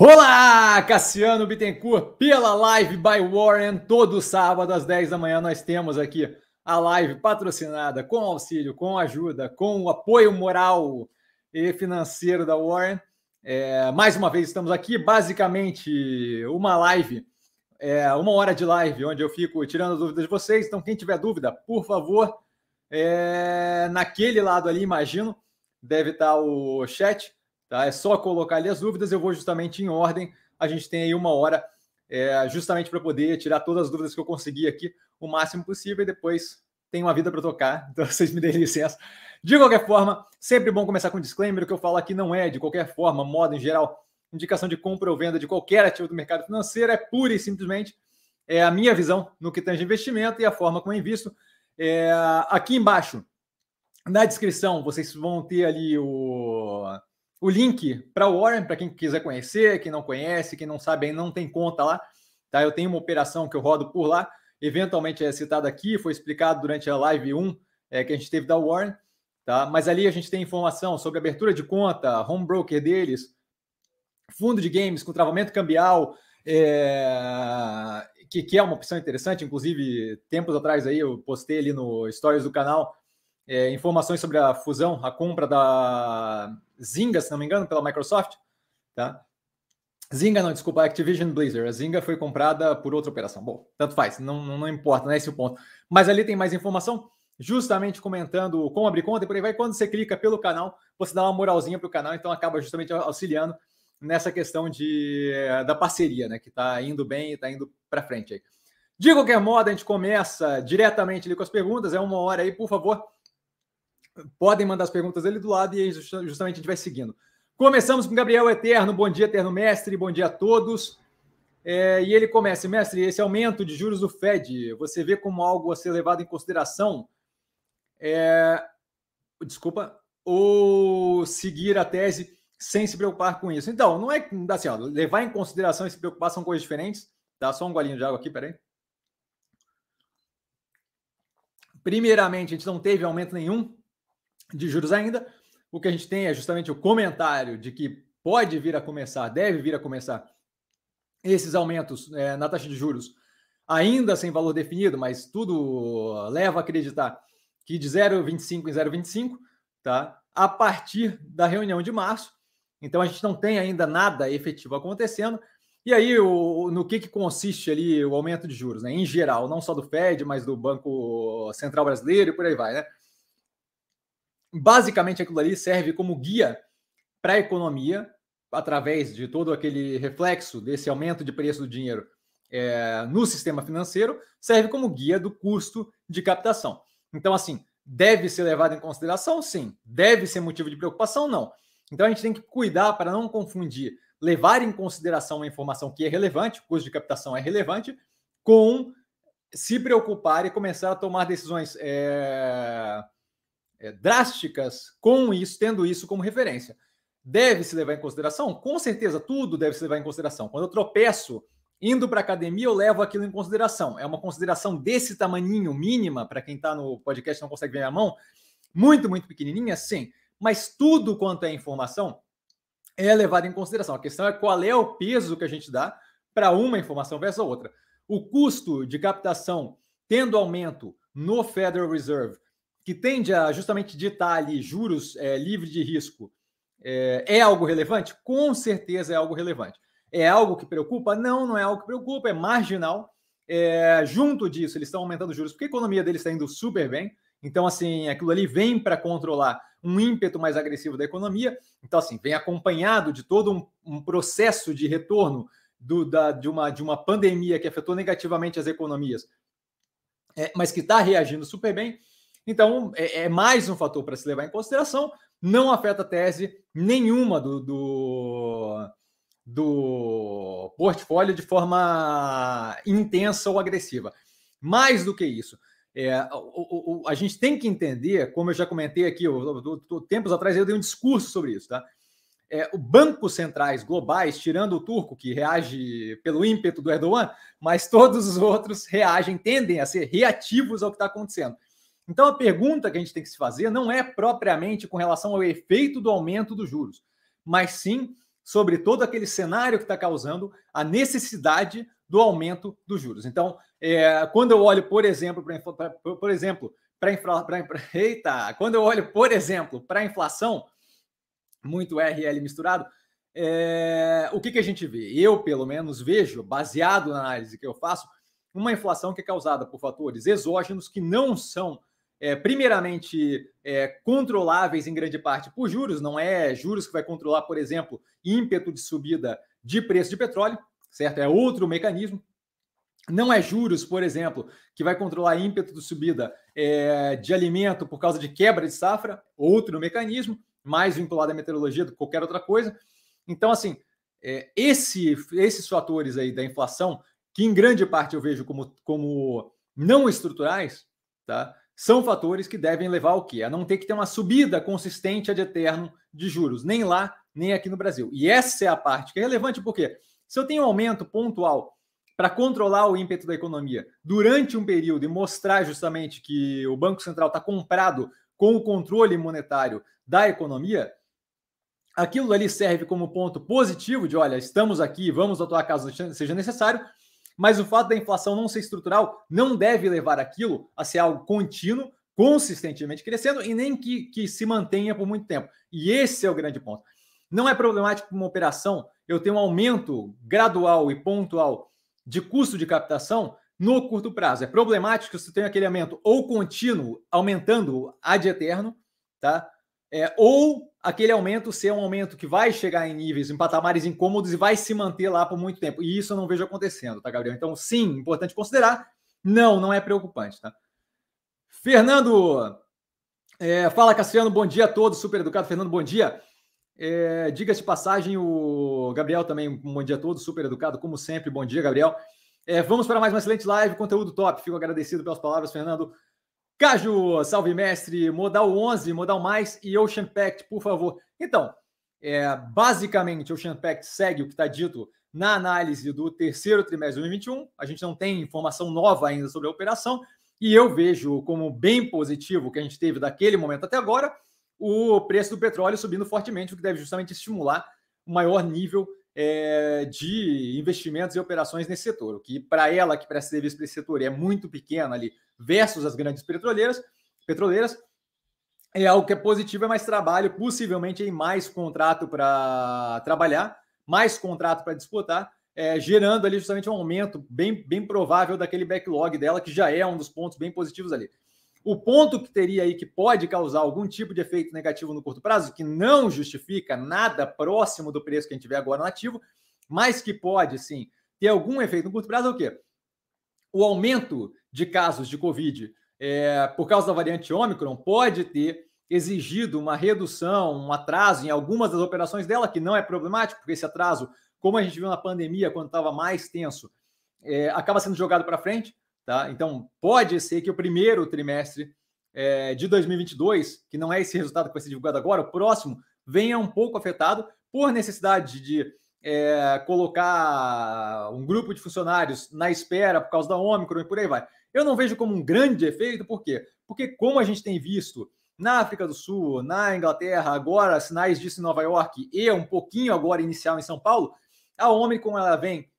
Olá, Cassiano Bittencourt, pela Live by Warren. Todo sábado às 10 da manhã nós temos aqui a live patrocinada com auxílio, com ajuda, com o apoio moral e financeiro da Warren. É, mais uma vez estamos aqui, basicamente uma live, é, uma hora de live, onde eu fico tirando dúvidas de vocês. Então, quem tiver dúvida, por favor, é, naquele lado ali, imagino, deve estar o chat Tá? É só colocar ali as dúvidas, eu vou justamente em ordem. A gente tem aí uma hora é, justamente para poder tirar todas as dúvidas que eu consegui aqui o máximo possível e depois tem uma vida para tocar, então vocês me deem licença. De qualquer forma, sempre bom começar com um disclaimer: o que eu falo aqui não é, de qualquer forma, modo em geral, indicação de compra ou venda de qualquer ativo do mercado financeiro, é pura e simplesmente é a minha visão no que tange investimento e a forma como eu invisto. É, aqui embaixo, na descrição, vocês vão ter ali o, o link para o Warren, para quem quiser conhecer, quem não conhece, quem não sabe, não tem conta lá. Tá? Eu tenho uma operação que eu rodo por lá, eventualmente é citada aqui, foi explicado durante a live 1 é, que a gente teve da Warren. Tá? Mas ali a gente tem informação sobre abertura de conta, home broker deles, fundo de games com travamento cambial, é, que, que, é uma opção interessante. Inclusive, tempos atrás aí eu postei ali no stories do canal é, informações sobre a fusão, a compra da Zynga, se não me engano, pela Microsoft, tá? Zynga não, desculpa, Activision Blizzard. A Zynga foi comprada por outra operação. Bom, tanto faz, não, não, não importa, não é esse o ponto. Mas ali tem mais informação, justamente comentando como abrir conta e por aí vai. Quando você clica pelo canal, você dá uma moralzinha para o canal, então acaba justamente auxiliando nessa questão de, eh, da parceria, né? Que está indo bem e está indo para frente aí. De qualquer modo, a gente começa diretamente ali com as perguntas. É uma hora aí, por favor podem mandar as perguntas ali do lado e justamente a gente vai seguindo. Começamos com Gabriel Eterno. Bom dia, Eterno Mestre. Bom dia a todos. É, e ele começa, mestre, esse aumento de juros do Fed, você vê como algo a ser levado em consideração? É, desculpa, ou seguir a tese sem se preocupar com isso? Então, não é assim, ó, levar em consideração e se preocupar são coisas diferentes. Tá? Só um golinho de água aqui, peraí. Primeiramente, a gente não teve aumento nenhum de juros ainda. O que a gente tem é justamente o comentário de que pode vir a começar, deve vir a começar esses aumentos é, na taxa de juros, ainda sem valor definido, mas tudo leva a acreditar que de 0,25 em 0,25, tá? A partir da reunião de março. Então a gente não tem ainda nada efetivo acontecendo. E aí, o, no que, que consiste ali o aumento de juros, né? Em geral, não só do Fed, mas do Banco Central Brasileiro e por aí vai, né? Basicamente aquilo ali serve como guia para a economia, através de todo aquele reflexo desse aumento de preço do dinheiro é, no sistema financeiro, serve como guia do custo de captação. Então, assim, deve ser levado em consideração? Sim. Deve ser motivo de preocupação? Não. Então, a gente tem que cuidar para não confundir levar em consideração uma informação que é relevante, o custo de captação é relevante, com se preocupar e começar a tomar decisões é, é, drásticas com isso, tendo isso como referência. Deve se levar em consideração? Com certeza, tudo deve se levar em consideração. Quando eu tropeço indo para a academia, eu levo aquilo em consideração. É uma consideração desse tamaninho, mínima, para quem está no podcast não consegue ver a mão, muito, muito pequenininha, sim. Mas tudo quanto é informação é levado em consideração. A questão é qual é o peso que a gente dá para uma informação versus a outra. O custo de captação tendo aumento no Federal Reserve que tende a justamente ditar ali juros é, livre de risco, é, é, algo relevante? Com certeza é algo relevante. É algo que preocupa? Não, não é algo que preocupa, é marginal. É, junto disso, eles estão aumentando juros porque a economia deles está indo super bem. Então, assim, aquilo ali vem para controlar um ímpeto mais agressivo da economia. Então, assim, vem acompanhado de todo um, um processo de retorno do, da, de, uma, de uma pandemia que afetou negativamente as economias, é, mas que está reagindo super bem. Então, é, é mais um fator para se levar em consideração. Não afeta a tese nenhuma do, do, do portfólio de forma intensa ou agressiva. Mais do que isso, é, o, o, a gente tem que entender, como eu já comentei aqui, tempos atrás eu dei um discurso sobre isso, tá? É, o bancos centrais globais, tirando o turco, que reage pelo ímpeto do Erdogan, mas todos os outros reagem, tendem a ser reativos ao que está acontecendo. Então, a pergunta que a gente tem que se fazer não é propriamente com relação ao efeito do aumento dos juros, mas sim sobre todo aquele cenário que está causando a necessidade do aumento dos juros. Então, é, quando eu olho, por exemplo, para por exemplo, para infla, eita, quando eu olho, por exemplo, para a inflação, muito RL misturado, é, o que, que a gente vê? Eu, pelo menos, vejo, baseado na análise que eu faço, uma inflação que é causada por fatores exógenos que não são, é, primeiramente, é, controláveis em grande parte por juros, não é juros que vai controlar, por exemplo, ímpeto de subida de preço de petróleo, certo? É outro mecanismo. Não é juros, por exemplo, que vai controlar ímpeto de subida é, de alimento por causa de quebra de safra, outro mecanismo, mais vinculado à meteorologia do que qualquer outra coisa. Então, assim, é, esse, esses fatores aí da inflação, que em grande parte eu vejo como, como não estruturais, tá? São fatores que devem levar ao quê? A não ter que ter uma subida consistente ad eterno de juros, nem lá, nem aqui no Brasil. E essa é a parte que é relevante, porque se eu tenho um aumento pontual para controlar o ímpeto da economia durante um período e mostrar justamente que o Banco Central está comprado com o controle monetário da economia, aquilo ali serve como ponto positivo de, olha, estamos aqui, vamos atuar caso seja necessário, mas o fato da inflação não ser estrutural não deve levar aquilo a ser algo contínuo, consistentemente crescendo e nem que, que se mantenha por muito tempo. E esse é o grande ponto. Não é problemático uma operação eu ter um aumento gradual e pontual de custo de captação no curto prazo. É problemático se tem aquele aumento ou contínuo, aumentando ad eterno, tá? É, ou aquele aumento ser um aumento que vai chegar em níveis, em patamares incômodos e vai se manter lá por muito tempo. E isso eu não vejo acontecendo, tá, Gabriel? Então, sim, importante considerar. Não, não é preocupante, tá? Fernando, é, fala Cassiano, bom dia a todos, super educado. Fernando, bom dia. É, Diga-se de passagem, o Gabriel também, bom dia a todos, super educado, como sempre. Bom dia, Gabriel. É, vamos para mais uma excelente live, conteúdo top. Fico agradecido pelas palavras, Fernando. Caju, salve mestre, modal 11, modal mais e Ocean Pact, por favor. Então, é, basicamente, Ocean Pact segue o que está dito na análise do terceiro trimestre de 2021. A gente não tem informação nova ainda sobre a operação e eu vejo como bem positivo que a gente teve daquele momento até agora o preço do petróleo subindo fortemente, o que deve justamente estimular um maior nível é, de investimentos e operações nesse setor. O que, para ela, que presta serviço para esse setor, é muito pequeno ali, versus as grandes petroleiras, petroleiras é algo que é positivo, é mais trabalho, possivelmente em mais contrato para trabalhar, mais contrato para disputar, é, gerando ali justamente um aumento bem, bem provável daquele backlog dela, que já é um dos pontos bem positivos ali. O ponto que teria aí que pode causar algum tipo de efeito negativo no curto prazo, que não justifica nada próximo do preço que a gente vê agora no ativo, mas que pode sim ter algum efeito no curto prazo, é o quê? O aumento de casos de Covid é, por causa da variante Ômicron pode ter exigido uma redução, um atraso em algumas das operações dela, que não é problemático, porque esse atraso, como a gente viu na pandemia, quando estava mais tenso, é, acaba sendo jogado para frente. Tá? Então, pode ser que o primeiro trimestre é, de 2022, que não é esse resultado que vai ser divulgado agora, o próximo, venha um pouco afetado por necessidade de é, colocar um grupo de funcionários na espera por causa da Ômicron e por aí vai. Eu não vejo como um grande efeito, por quê? Porque, como a gente tem visto na África do Sul, na Inglaterra, agora sinais disso em Nova York e um pouquinho agora inicial em São Paulo, a Ômicron ela vem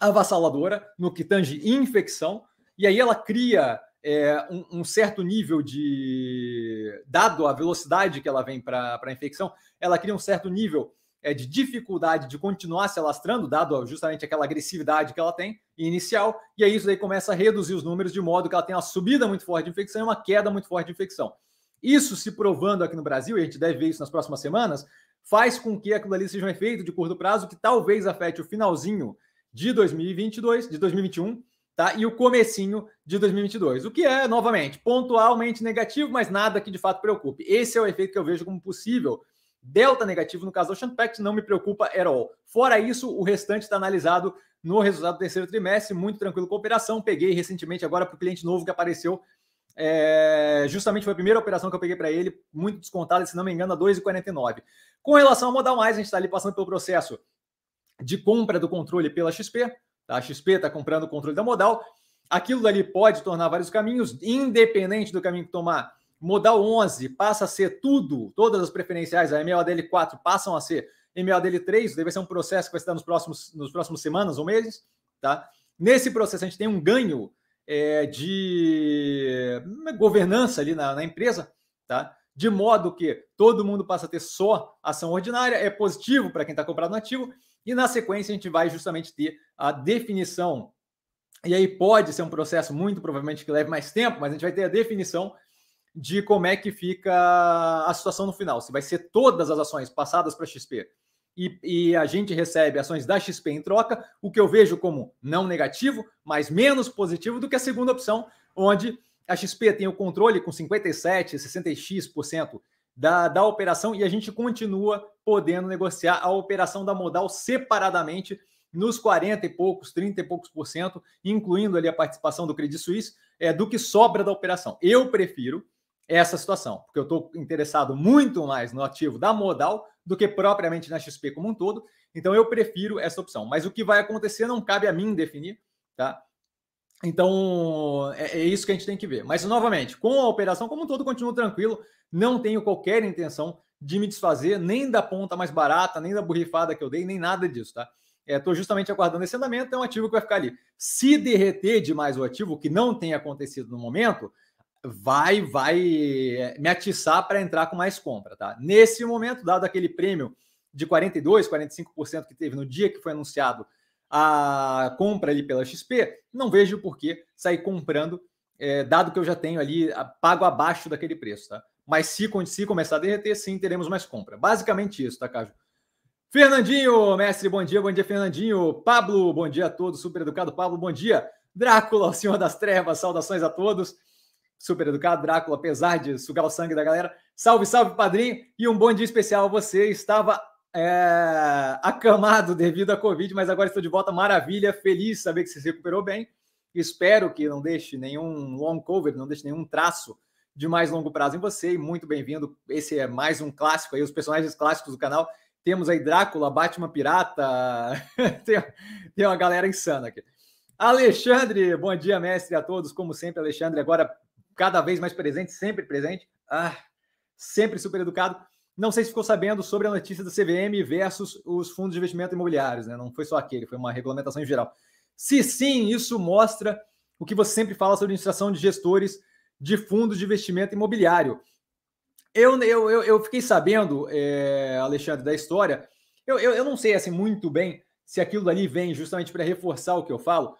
avassaladora no que tange infecção, e aí ela cria é, um, um, certo nível de. Dado a velocidade que ela vem para a infecção, ela cria um certo nível é, de dificuldade de continuar se alastrando, dado justamente aquela agressividade que ela tem inicial, e aí isso daí começa a reduzir os números de modo que ela tem uma subida muito forte de infecção e uma queda muito forte de infecção. Isso se provando aqui no Brasil, e a gente deve ver isso nas próximas semanas, faz com que aquilo ali seja um efeito de curto prazo que talvez afete o finalzinho de 2022, de 2021, tá? E o comecinho de 2022, o que é novamente pontualmente negativo, mas nada que de fato preocupe. Esse é o efeito que eu vejo como possível. Delta negativo no caso do Ocean Pact não me preocupa at all. Fora isso, o restante está analisado no resultado do terceiro trimestre, muito tranquilo com a operação. Peguei recentemente agora para o cliente novo que apareceu. É, justamente foi a primeira operação que eu peguei para ele, muito descontada, se não me engano, a 2,49. Com relação ao Modal Mais, a gente está ali passando pelo processo de compra do controle pela XP. Tá? A XP está comprando o controle da modal. Aquilo dali pode tornar vários caminhos, independente do caminho que tomar. Modal 11 passa a ser tudo, todas as preferenciais, a MLDL4 passam a ser MADL3, daí vai ser um processo que vai estar nos próximos, nos próximos semanas ou meses, tá? Nesse processo a gente tem um ganho é, de governança ali na, na empresa, tá? De modo que todo mundo passa a ter só ação ordinária, é positivo para quem está comprado no ativo, e na sequência a gente vai justamente ter a definição. E aí pode ser um processo muito provavelmente que leve mais tempo, mas a gente vai ter a definição de como é que fica a situação no final. Se vai ser todas as ações passadas para XP e, e, a gente recebe ações da XP em troca, o que eu vejo como não negativo, mas menos positivo do que a segunda opção, onde a XP tem o controle com 57, 60x% da, da operação e a gente continua podendo negociar a operação da modal separadamente nos 40 e poucos, 30 e poucos por cento, incluindo ali a participação do Credit Suisse, é, do que sobra da operação. Eu prefiro essa situação, porque eu estou interessado muito mais no ativo da modal do que propriamente na XP como um todo. Então eu prefiro essa opção. Mas o que vai acontecer não cabe a mim definir, tá? Então é, é isso que a gente tem que ver. Mas novamente, com a operação como um todo, continuo tranquilo. Não tenho qualquer intenção de me desfazer nem da ponta mais barata, nem da borrifada que eu dei, nem nada disso, tá? Estou é, justamente aguardando esse andamento, é um ativo que vai ficar ali. Se derreter demais o ativo, que não tem acontecido no momento, vai vai eh, me atiçar para entrar com mais compra, tá? Nesse momento, dado aquele prêmio de 42, 45% que teve no dia que foi anunciado a compra ali pela XP, não vejo por que sair comprando, é, dado que eu já tenho ali pago abaixo daquele preço, tá? Mas se, se começar a derreter, sim, teremos mais compra. Basicamente isso, tá, Caju? Fernandinho, mestre, bom dia, bom dia, Fernandinho. Pablo, bom dia a todos, super educado. Pablo, bom dia. Drácula, o senhor das trevas, saudações a todos super educado, Drácula, apesar de sugar o sangue da galera. Salve, salve, padrinho! E um bom dia especial a você. Estava é, acamado devido à Covid, mas agora estou de volta. Maravilha, feliz saber que você se recuperou bem. Espero que não deixe nenhum long cover, não deixe nenhum traço de mais longo prazo em você. E muito bem-vindo. Esse é mais um clássico aí, os personagens clássicos do canal. Temos aí Drácula, Batman Pirata, tem, tem uma galera insana aqui. Alexandre, bom dia, mestre, a todos. Como sempre, Alexandre, agora cada vez mais presente, sempre presente, ah, sempre super educado. Não sei se ficou sabendo sobre a notícia da CVM versus os fundos de investimento imobiliários, né? Não foi só aquele, foi uma regulamentação em geral. Se sim, isso mostra o que você sempre fala sobre administração de gestores de fundos de investimento imobiliário. Eu, eu, eu, eu fiquei sabendo, é, Alexandre, da história. Eu, eu, eu não sei assim muito bem se aquilo dali vem justamente para reforçar o que eu falo,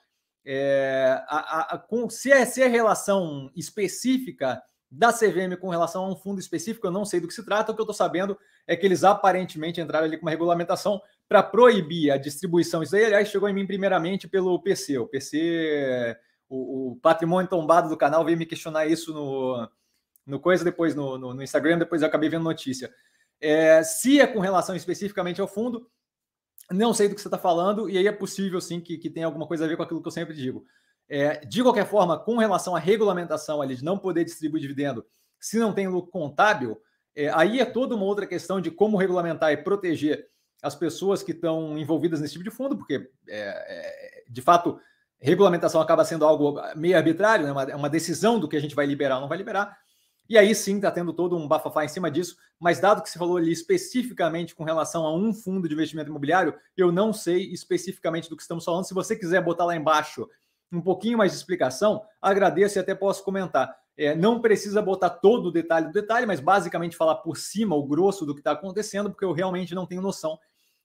é, a, a, com, se, é, se é relação específica da CVM com relação a um fundo específico, eu não sei do que se trata. O que eu estou sabendo é que eles aparentemente entraram ali com uma regulamentação para proibir a distribuição. Isso aí, aliás, chegou em mim primeiramente pelo PC. O PC, o, o patrimônio tombado do canal, veio me questionar isso no, no coisa, depois no, no, no Instagram, depois eu acabei vendo notícia. É, se é com relação especificamente ao fundo, não sei do que você está falando, e aí é possível sim que, que tenha alguma coisa a ver com aquilo que eu sempre digo. É, de qualquer forma, com relação à regulamentação ali de não poder distribuir dividendo se não tem lucro contábil, é, aí é toda uma outra questão de como regulamentar e proteger as pessoas que estão envolvidas nesse tipo de fundo, porque é, é de fato regulamentação acaba sendo algo meio arbitrário, né? uma, é uma decisão do que a gente vai liberar ou não vai liberar. E aí sim está tendo todo um bafafá em cima disso, mas dado que se falou ali especificamente com relação a um fundo de investimento imobiliário, eu não sei especificamente do que estamos falando. Se você quiser botar lá embaixo um pouquinho mais de explicação, agradeço e até posso comentar. É, não precisa botar todo o detalhe do detalhe, mas basicamente falar por cima o grosso do que está acontecendo, porque eu realmente não tenho noção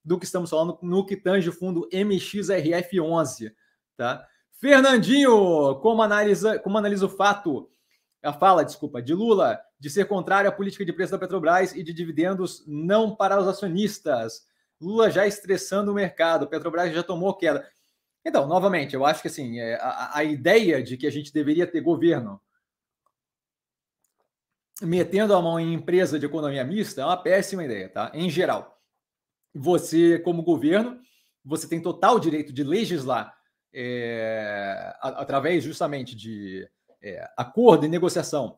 do que estamos falando no que tange o fundo MXRF11. Tá? Fernandinho, como analisa, como analisa o fato a fala, desculpa, de Lula de ser contrário à política de preço da Petrobras e de dividendos não para os acionistas. Lula já estressando o mercado, Petrobras já tomou queda. Então, novamente, eu acho que assim, é, a, a ideia de que a gente deveria ter governo metendo a mão em empresa de economia mista é uma péssima ideia, tá? Em geral. Você, como governo, você tem total direito de legislar é, através justamente de é, acordo e negociação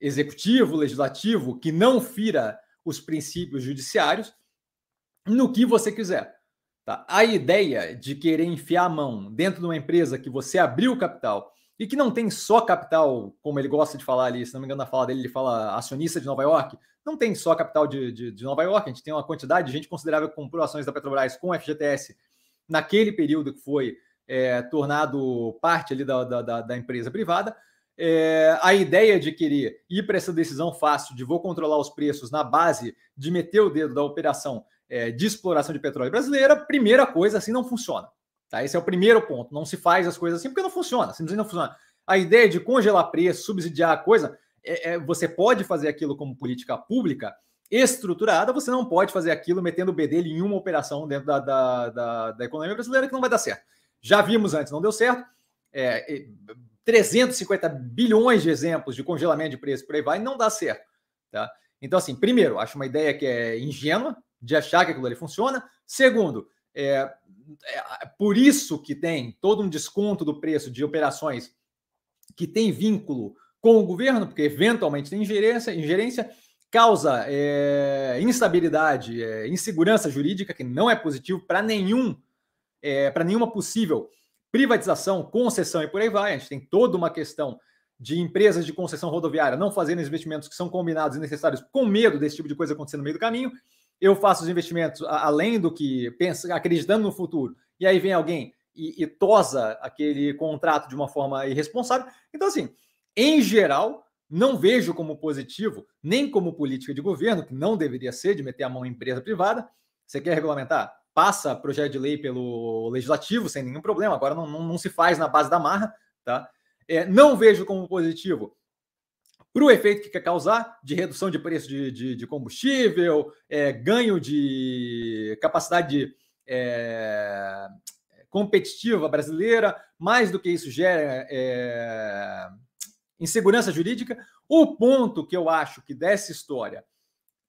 executivo, legislativo, que não fira os princípios judiciários, no que você quiser. Tá? A ideia de querer enfiar a mão dentro de uma empresa que você abriu capital e que não tem só capital, como ele gosta de falar ali, se não me engano, na fala dele, ele fala acionista de Nova York, não tem só capital de, de, de Nova York, a gente tem uma quantidade de gente considerável que comprou ações da Petrobras com FGTS naquele período que foi é, tornado parte ali da, da, da empresa privada. É, a ideia de querer ir para essa decisão fácil de vou controlar os preços na base de meter o dedo da operação é, de exploração de petróleo brasileira, primeira coisa, assim não funciona. Tá? Esse é o primeiro ponto. Não se faz as coisas assim porque não funciona. Simplesmente não funciona. A ideia de congelar preço, subsidiar a coisa, é, é, você pode fazer aquilo como política pública estruturada, você não pode fazer aquilo metendo o bedelho em uma operação dentro da, da, da, da economia brasileira que não vai dar certo. Já vimos antes, não deu certo. É, 350 bilhões de exemplos de congelamento de preço por aí vai, não dá certo. Tá? Então, assim, primeiro, acho uma ideia que é ingênua de achar que aquilo ali funciona. Segundo, é, é, por isso que tem todo um desconto do preço de operações que tem vínculo com o governo, porque eventualmente tem ingerência, ingerência causa é, instabilidade, é, insegurança jurídica, que não é positivo para nenhum, é, para nenhuma possível privatização, concessão e por aí vai. A gente tem toda uma questão de empresas de concessão rodoviária não fazendo investimentos que são combinados e necessários com medo desse tipo de coisa acontecer no meio do caminho. Eu faço os investimentos além do que pensa, acreditando no futuro, e aí vem alguém e, e tosa aquele contrato de uma forma irresponsável. Então, assim, em geral, não vejo como positivo, nem como política de governo, que não deveria ser de meter a mão em empresa privada. Você quer regulamentar? Passa projeto de lei pelo legislativo sem nenhum problema. Agora não, não, não se faz na base da marra, tá? É, não vejo como positivo para o efeito que quer causar de redução de preço de, de, de combustível, é, ganho de capacidade é, competitiva brasileira, mais do que isso gera é, insegurança jurídica. O ponto que eu acho que dessa história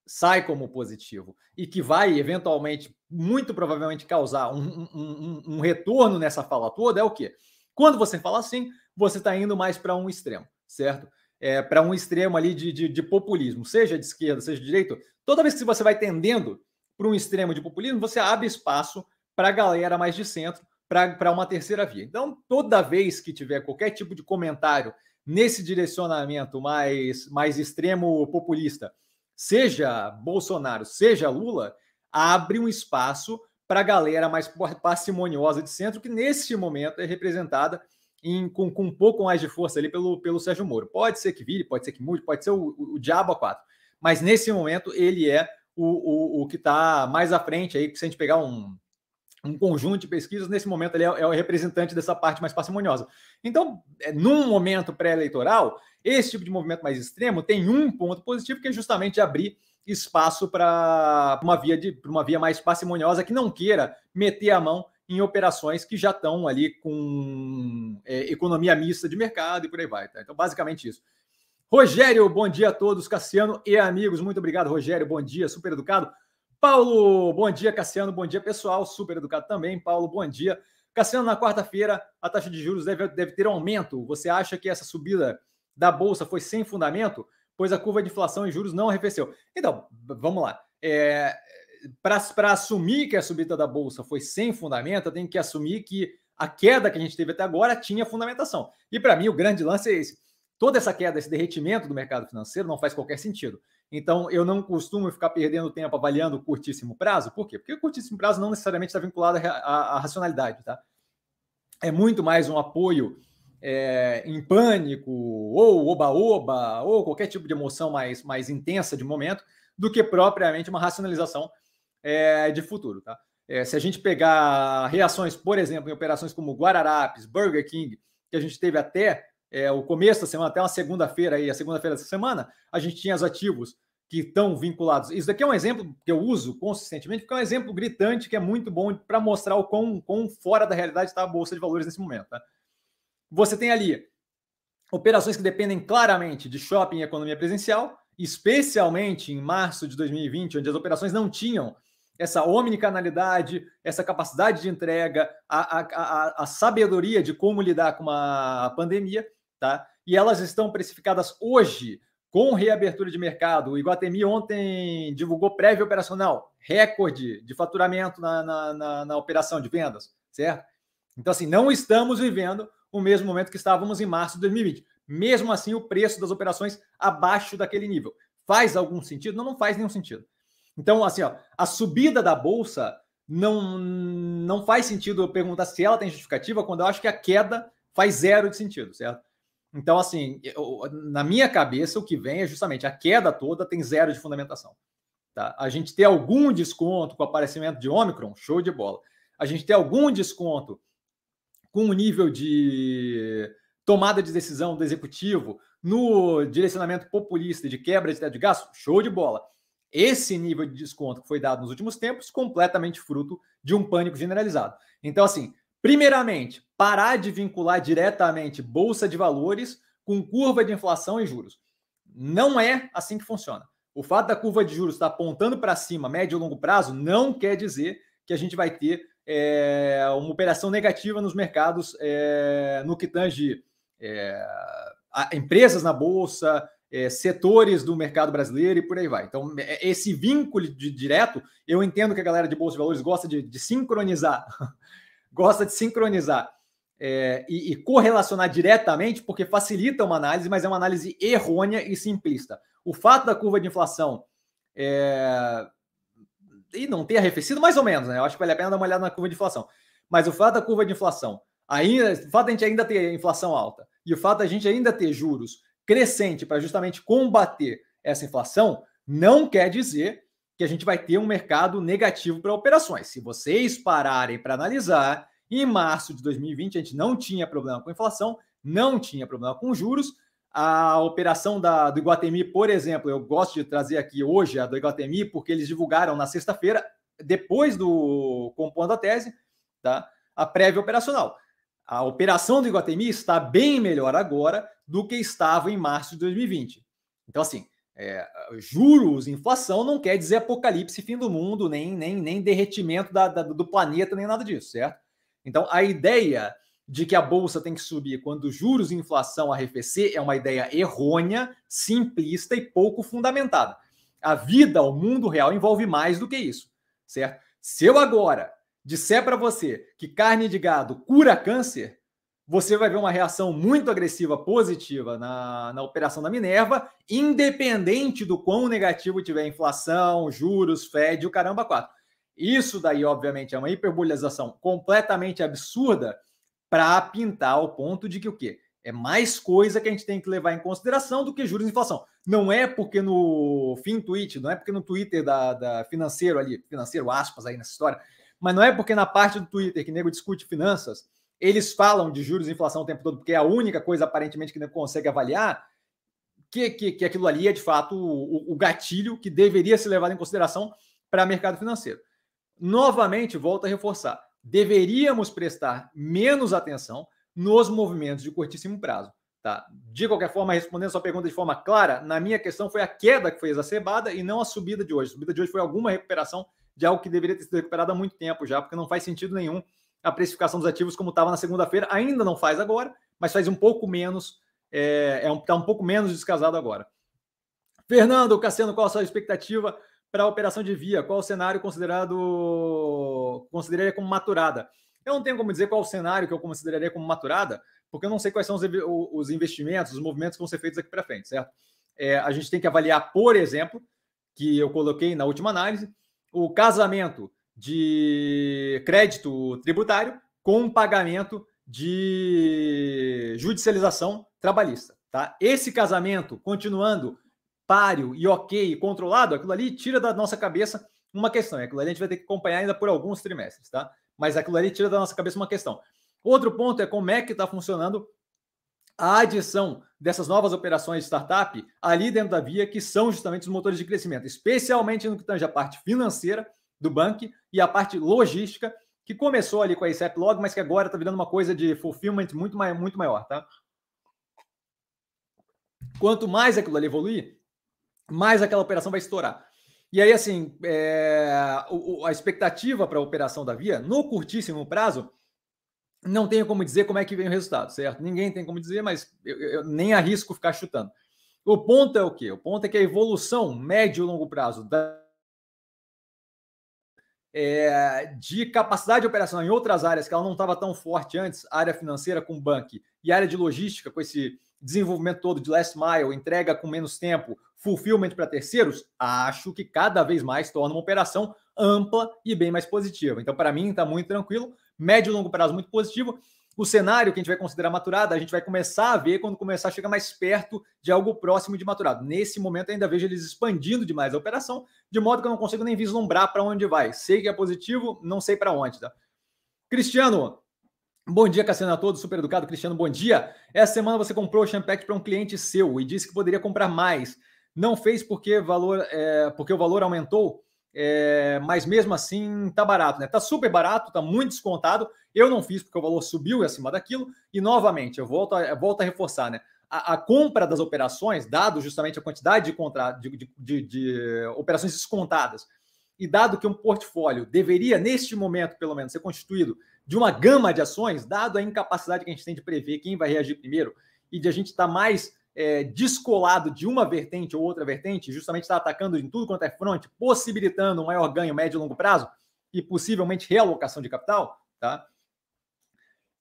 sai como positivo e que vai eventualmente, muito provavelmente, causar um, um, um retorno nessa fala toda é o quê? Quando você fala assim, você está indo mais para um extremo, certo? É, para um extremo ali de, de, de, populismo, seja de esquerda, seja de direita. Toda vez que você vai tendendo para um extremo de populismo, você abre espaço para a galera mais de centro, para uma terceira via. Então, toda vez que tiver qualquer tipo de comentário nesse direcionamento mais, mais extremo populista, seja Bolsonaro, seja Lula, abre um espaço para a galera mais parcimoniosa de centro, que nesse momento é representada em, com, com, um pouco mais de força ali pelo, pelo Sérgio Moro. Pode ser que vire, pode ser que mude, pode ser o, o, o diabo a quatro. Mas nesse momento ele é o, o, o que está mais à frente aí, se a gente pegar um, um conjunto de pesquisas, nesse momento ele é, é o representante dessa parte mais parcimoniosa. Então, é, num momento pré-eleitoral, esse tipo de movimento mais extremo tem um ponto positivo, que é justamente abrir espaço para uma via de uma via mais parcimoniosa que não queira meter a mão em operações que já estão ali com é, economia mista de mercado e por aí vai. Tá? Então, basicamente isso. Rogério, bom dia a todos. Cassiano e amigos, muito obrigado, Rogério. Bom dia, super educado. Paulo, bom dia, Cassiano. Bom dia, pessoal. Super educado também. Paulo, bom dia. Cassiano, na quarta-feira, a taxa de juros deve, deve ter aumento. Você acha que essa subida da Bolsa foi sem fundamento, pois a curva de inflação e juros não arrefeceu. Então, vamos lá. É, Para assumir que a subida da Bolsa foi sem fundamento, tenho que assumir que a queda que a gente teve até agora tinha fundamentação. E para mim, o grande lance é esse. Toda essa queda, esse derretimento do mercado financeiro não faz qualquer sentido. Então, eu não costumo ficar perdendo tempo avaliando o curtíssimo prazo. Por quê? Porque o curtíssimo prazo não necessariamente está vinculado à racionalidade. Tá? É muito mais um apoio é, em pânico, ou oba-oba, ou qualquer tipo de emoção mais, mais intensa de momento, do que propriamente uma racionalização é, de futuro. Tá? É, se a gente pegar reações, por exemplo, em operações como Guararapes, Burger King, que a gente teve até é, o começo da semana, até uma segunda-feira aí, a segunda-feira dessa semana, a gente tinha os ativos que estão vinculados. Isso daqui é um exemplo que eu uso consistentemente, porque é um exemplo gritante que é muito bom para mostrar o quão, quão fora da realidade está a Bolsa de Valores nesse momento. Tá? Você tem ali operações que dependem claramente de shopping e economia presencial, especialmente em março de 2020, onde as operações não tinham essa omnicanalidade, essa capacidade de entrega, a, a, a, a sabedoria de como lidar com uma pandemia, tá? E elas estão precificadas hoje com reabertura de mercado. O Iguatemi ontem divulgou prévio operacional, recorde de faturamento na, na, na, na operação de vendas, certo? Então, assim, não estamos vivendo o mesmo momento que estávamos em março de 2020. Mesmo assim, o preço das operações abaixo daquele nível. Faz algum sentido? Não, não faz nenhum sentido. Então, assim, ó, a subida da bolsa não, não faz sentido eu perguntar se ela tem justificativa quando eu acho que a queda faz zero de sentido, certo? Então, assim, eu, na minha cabeça, o que vem é justamente a queda toda tem zero de fundamentação. Tá? A gente ter algum desconto com o aparecimento de Omicron, show de bola. A gente ter algum desconto com o nível de tomada de decisão do executivo no direcionamento populista de quebra de teto de gasto, show de bola. Esse nível de desconto que foi dado nos últimos tempos, completamente fruto de um pânico generalizado. Então, assim, primeiramente, parar de vincular diretamente bolsa de valores com curva de inflação e juros. Não é assim que funciona. O fato da curva de juros estar apontando para cima, médio e longo prazo, não quer dizer que a gente vai ter é, uma operação negativa nos mercados é, no que tange é, empresas na bolsa, é, setores do mercado brasileiro e por aí vai. Então, é, esse vínculo de, direto, eu entendo que a galera de Bolsa de Valores gosta de, de sincronizar, gosta de sincronizar é, e, e, correlacionar diretamente, porque facilita uma análise, mas é uma análise errônea e simplista. O fato da curva de inflação é, e não ter arrefecido, mais ou menos, né? Eu acho que vale a pena dar uma olhada na curva de inflação. Mas o fato da curva de inflação, ainda, o fato de a gente ainda ter inflação alta e o fato da gente ainda ter juros crescente para justamente combater essa inflação, não quer dizer que a gente vai ter um mercado negativo para operações. Se vocês pararem para analisar, em março de 2020 a gente não tinha problema com inflação, não tinha problema com juros. A operação da, do Iguatemi, por exemplo, eu gosto de trazer aqui hoje a do Iguatemi, porque eles divulgaram na sexta-feira, depois do compondo a tese, tá? a prévia operacional. A operação do Iguatemi está bem melhor agora do que estava em março de 2020. Então, assim, é, juros, inflação não quer dizer apocalipse, fim do mundo, nem, nem, nem derretimento da, da, do planeta, nem nada disso, certo? Então, a ideia de que a bolsa tem que subir quando juros e inflação arrefecer é uma ideia errônea, simplista e pouco fundamentada. A vida, o mundo real envolve mais do que isso, certo? Se eu agora disser para você que carne de gado cura câncer, você vai ver uma reação muito agressiva positiva na, na operação da Minerva, independente do quão negativo tiver inflação, juros, Fed, o caramba, quatro. Isso daí, obviamente, é uma hiperbolização completamente absurda para pintar o ponto de que o quê? É mais coisa que a gente tem que levar em consideração do que juros e inflação. Não é porque no fim tweet, não é porque no Twitter da, da financeiro ali, financeiro aspas aí nessa história, mas não é porque na parte do Twitter que nego discute finanças, eles falam de juros e inflação o tempo todo, porque é a única coisa aparentemente que não consegue avaliar, que, que, que aquilo ali é de fato o, o gatilho que deveria ser levado em consideração para mercado financeiro. Novamente, volto a reforçar: deveríamos prestar menos atenção nos movimentos de curtíssimo prazo. Tá? De qualquer forma, respondendo a sua pergunta de forma clara, na minha questão foi a queda que foi exacerbada e não a subida de hoje. A subida de hoje foi alguma recuperação de algo que deveria ter sido recuperado há muito tempo já, porque não faz sentido nenhum a precificação dos ativos como estava na segunda-feira, ainda não faz agora, mas faz um pouco menos, é, é um, tá um pouco menos descasado agora. Fernando Cassiano, qual a sua expectativa para a operação de via? Qual o cenário considerado consideraria como maturada? Eu não tenho como dizer qual o cenário que eu consideraria como maturada, porque eu não sei quais são os, os investimentos, os movimentos que vão ser feitos aqui para frente, certo? É, a gente tem que avaliar, por exemplo, que eu coloquei na última análise, o casamento de crédito tributário com pagamento de judicialização trabalhista. Tá? Esse casamento continuando páreo e ok, controlado, aquilo ali tira da nossa cabeça uma questão. E aquilo ali a gente vai ter que acompanhar ainda por alguns trimestres, tá? Mas aquilo ali tira da nossa cabeça uma questão. Outro ponto é como é que está funcionando a adição dessas novas operações de startup ali dentro da via, que são justamente os motores de crescimento, especialmente no que tange a parte financeira do banco e a parte logística, que começou ali com a ICEP Log, mas que agora está virando uma coisa de fulfillment muito, muito maior, tá? Quanto mais aquilo ali evoluir, mais aquela operação vai estourar. E aí, assim, é, a expectativa para a operação da Via, no curtíssimo prazo, não tenho como dizer como é que vem o resultado, certo? Ninguém tem como dizer, mas eu, eu nem arrisco ficar chutando. O ponto é o quê? O ponto é que a evolução médio e longo prazo da é, de capacidade operacional em outras áreas que ela não estava tão forte antes, área financeira com banco e área de logística com esse desenvolvimento todo de last mile, entrega com menos tempo, fulfillment para terceiros, acho que cada vez mais torna uma operação ampla e bem mais positiva. Então, para mim, está muito tranquilo. Médio e longo prazo muito positivo. O cenário que a gente vai considerar maturado, a gente vai começar a ver quando começar a chegar mais perto de algo próximo de maturado. Nesse momento, ainda vejo eles expandindo demais a operação, de modo que eu não consigo nem vislumbrar para onde vai. Sei que é positivo, não sei para onde. Tá? Cristiano, Bom dia, Cassiano a todos, super educado. Cristiano, bom dia. Essa semana você comprou o Champact para um cliente seu e disse que poderia comprar mais. Não fez porque, valor, é, porque o valor aumentou, é, mas mesmo assim tá barato, né? Tá super barato, tá muito descontado. Eu não fiz porque o valor subiu acima daquilo. E novamente, eu volto a, eu volto a reforçar, né? A, a, compra das operações, dado justamente a quantidade de, contra, de, de, de, de operações descontadas, e dado que um portfólio deveria, neste momento, pelo menos, ser constituído de uma gama de ações, dado a incapacidade que a gente tem de prever quem vai reagir primeiro e de a gente estar tá mais é, descolado de uma vertente ou outra vertente, justamente está atacando em tudo quanto é front, possibilitando um maior ganho médio e longo prazo e possivelmente realocação de capital, tá?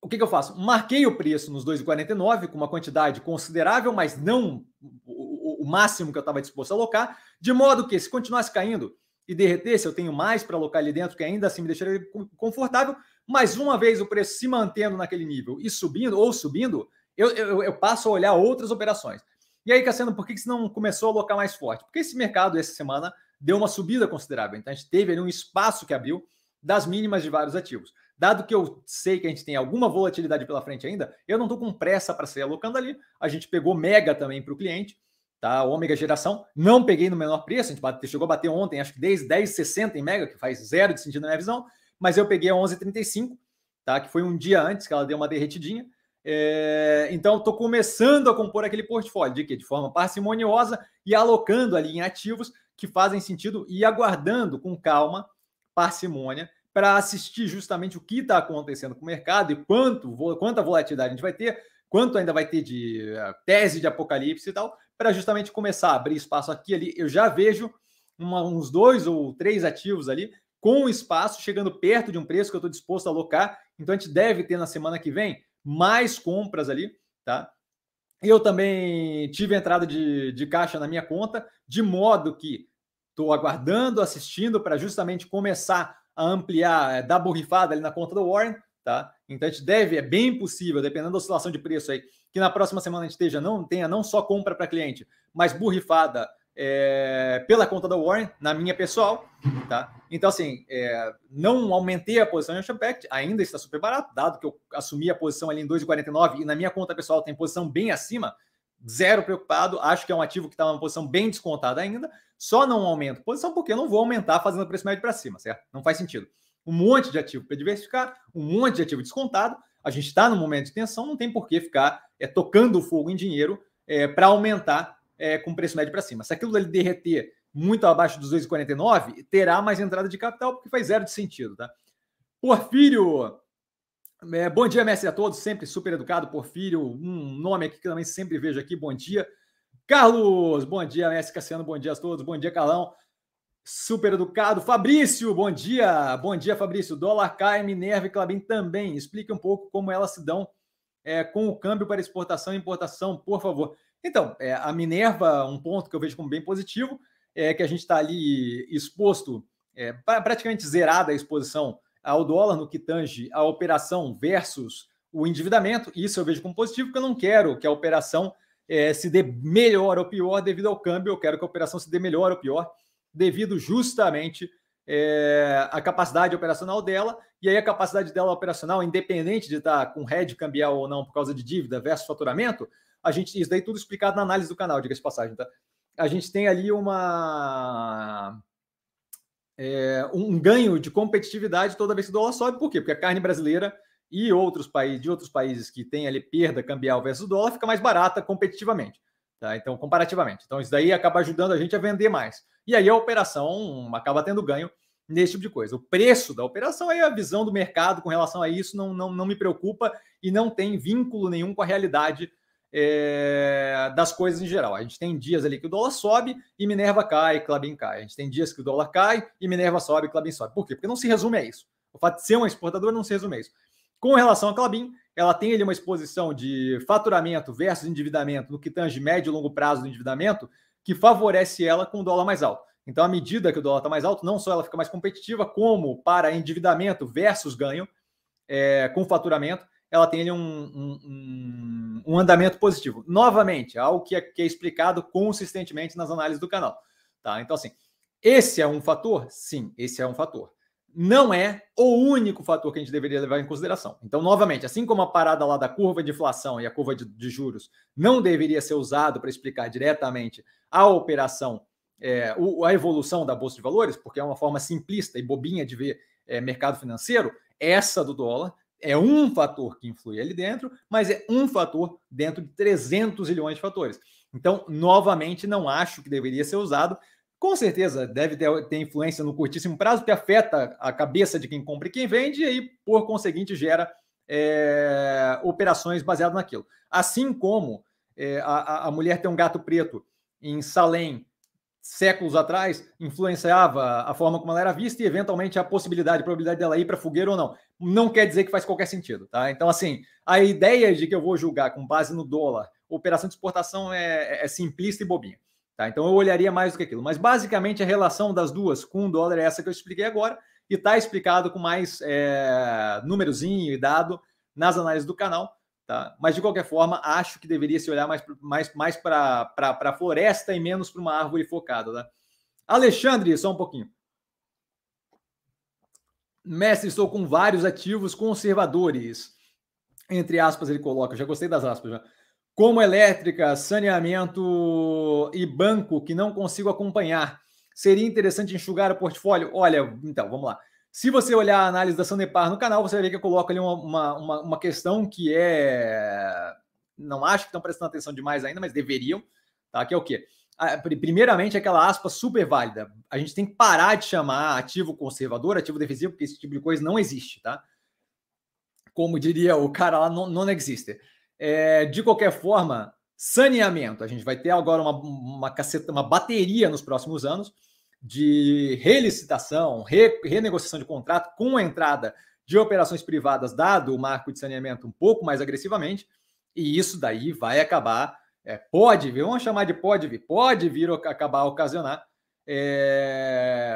O que, que eu faço? Marquei o preço nos 2,49 com uma quantidade considerável, mas não o, o máximo que eu estava disposto a alocar, de modo que se continuasse caindo e derretesse, eu tenho mais para alocar ali dentro, que ainda assim me deixaria confortável, mas uma vez o preço se mantendo naquele nível e subindo ou subindo, eu, eu, eu passo a olhar outras operações. E aí, Cassiano, por que você não começou a alocar mais forte? Porque esse mercado, essa semana, deu uma subida considerável. Então, a gente teve ali um espaço que abriu das mínimas de vários ativos. Dado que eu sei que a gente tem alguma volatilidade pela frente ainda, eu não estou com pressa para sair alocando ali. A gente pegou Mega também para o cliente, tá? Ômega geração. Não peguei no menor preço, a gente chegou a bater ontem, acho que 10, 10,60 em Mega, que faz zero de sentido na minha visão mas eu peguei a 11,35, tá? Que foi um dia antes que ela deu uma derretidinha. É, então, estou começando a compor aquele portfólio de quê? De forma parcimoniosa e alocando ali em ativos que fazem sentido e aguardando com calma, parcimônia, para assistir justamente o que está acontecendo com o mercado e quanto, quanta volatilidade a gente vai ter, quanto ainda vai ter de uh, tese de apocalipse e tal, para justamente começar a abrir espaço aqui ali. Eu já vejo uma, uns dois ou três ativos ali com espaço, chegando perto de um preço que eu estou disposto a alocar. Então a gente deve ter na semana que vem mais compras ali, tá? Eu também tive entrada de, de caixa na minha conta, de modo que estou aguardando, assistindo para justamente começar a ampliar, é, dar borrifada ali na conta do Warren, tá? Então a gente deve, é bem possível, dependendo da oscilação de preço aí, que na próxima semana a gente esteja, não tenha não só compra para cliente, mas borrifada é, pela conta da Warren, na minha pessoal, tá? Então, assim, é, não aumentei a posição em Ocean Pact, ainda está super barato, dado que eu assumi a posição ali em 2,49 e na minha conta pessoal tem posição bem acima, zero preocupado, acho que é um ativo que está numa posição bem descontada ainda, só não aumento posição porque eu não vou aumentar fazendo o preço médio para cima, certo? Não faz sentido. Um monte de ativo para diversificar, um monte de ativo descontado, a gente está no momento de tensão, não tem por que ficar é, tocando o fogo em dinheiro é, para aumentar é, com preço médio para cima. Se aquilo dele derreter muito abaixo dos 2,49, terá mais entrada de capital, porque faz zero de sentido, tá? Porfírio, é, bom dia, mestre a todos, sempre super educado. Porfírio, um nome aqui que também sempre vejo aqui, bom dia. Carlos, bom dia, mestre Cassiano, bom dia a todos, bom dia, Calão. Super educado. Fabrício, bom dia. Bom dia, Fabrício. Dólar cai, Minerva e Clabin também. Explique um pouco como elas se dão é, com o câmbio para exportação e importação, por favor. Então, é, a Minerva, um ponto que eu vejo como bem positivo, é que a gente está ali exposto, é, praticamente zerada a exposição ao dólar no que tange a operação versus o endividamento. Isso eu vejo como positivo, porque eu não quero que a operação é, se dê melhor ou pior devido ao câmbio, eu quero que a operação se dê melhor ou pior devido justamente é, à capacidade operacional dela, e aí a capacidade dela operacional, independente de estar com head cambial ou não por causa de dívida versus faturamento, a gente, isso daí tudo explicado na análise do canal, diga-se passagem, tá? A gente tem ali uma é, um ganho de competitividade toda vez que o dólar sobe, por quê? Porque a carne brasileira e outros países, de outros países que têm ali perda cambial versus dólar, fica mais barata competitivamente. Tá? Então, comparativamente. Então, isso daí acaba ajudando a gente a vender mais. E aí a operação acaba tendo ganho nesse tipo de coisa. O preço da operação aí, a visão do mercado com relação a isso não, não, não me preocupa e não tem vínculo nenhum com a realidade é, das coisas em geral. A gente tem dias ali que o dólar sobe e Minerva cai, Clabin cai. A gente tem dias que o dólar cai e Minerva sobe Clabin sobe. Por quê? Porque não se resume a isso. O fato de ser uma exportadora não se resume a isso. Com relação à Clabin, ela tem ali uma exposição de faturamento versus endividamento no que tange médio e longo prazo do endividamento, que favorece ela com o dólar mais alto. Então, à medida que o dólar está mais alto, não só ela fica mais competitiva, como para endividamento versus ganho é, com faturamento, ela tem um, um, um, andamento positivo. Novamente, algo que é, que é explicado consistentemente nas análises do canal. Tá? Então, assim, esse é um fator? Sim, esse é um fator. Não é o único fator que a gente deveria levar em consideração. Então, novamente, assim como a parada lá da curva de inflação e a curva de, de juros não deveria ser usado para explicar diretamente a operação é, o, a evolução da Bolsa de Valores, porque é uma forma simplista e bobinha de ver é, mercado financeiro, essa do dólar é um fator que influi ali dentro, mas é um fator dentro de 300 milhões de fatores. Então, novamente, não acho que deveria ser usado. Com certeza deve ter, ter influência no curtíssimo prazo, que afeta a cabeça de quem compra e quem vende, e aí, por conseguinte, gera é, operações baseadas naquilo. Assim como é, a, a mulher tem um gato preto em Salem séculos atrás influenciava a forma como ela era vista e eventualmente a possibilidade, a probabilidade dela ir para fogueira ou não. Não quer dizer que faz qualquer sentido, tá? Então, assim, a ideia de que eu vou julgar com base no dólar, operação de exportação é, é simplista e bobinha, tá? Então, eu olharia mais do que aquilo. Mas, basicamente, a relação das duas com o dólar é essa que eu expliquei agora e está explicado com mais é, númerozinho e dado nas análises do canal. Tá? Mas, de qualquer forma, acho que deveria se olhar mais, mais, mais para a floresta e menos para uma árvore focada. Tá? Alexandre, só um pouquinho. Mestre, estou com vários ativos conservadores. Entre aspas, ele coloca, já gostei das aspas já. Como elétrica, saneamento e banco que não consigo acompanhar. Seria interessante enxugar o portfólio? Olha, então, vamos lá. Se você olhar a análise da Sanepar no canal, você vai ver que eu coloco ali uma, uma, uma questão que é. Não acho que estão prestando atenção demais ainda, mas deveriam, tá? Que é o quê? Primeiramente, aquela aspa super válida. A gente tem que parar de chamar ativo conservador, ativo defensivo, porque esse tipo de coisa não existe, tá? Como diria o cara lá, não, não existe. É, de qualquer forma, saneamento. A gente vai ter agora uma, uma, caceta, uma bateria nos próximos anos de relicitação, re, renegociação de contrato com a entrada de operações privadas, dado o marco de saneamento um pouco mais agressivamente, e isso daí vai acabar, é, pode vir, vamos chamar de pode vir, pode vir acabar ocasionar é,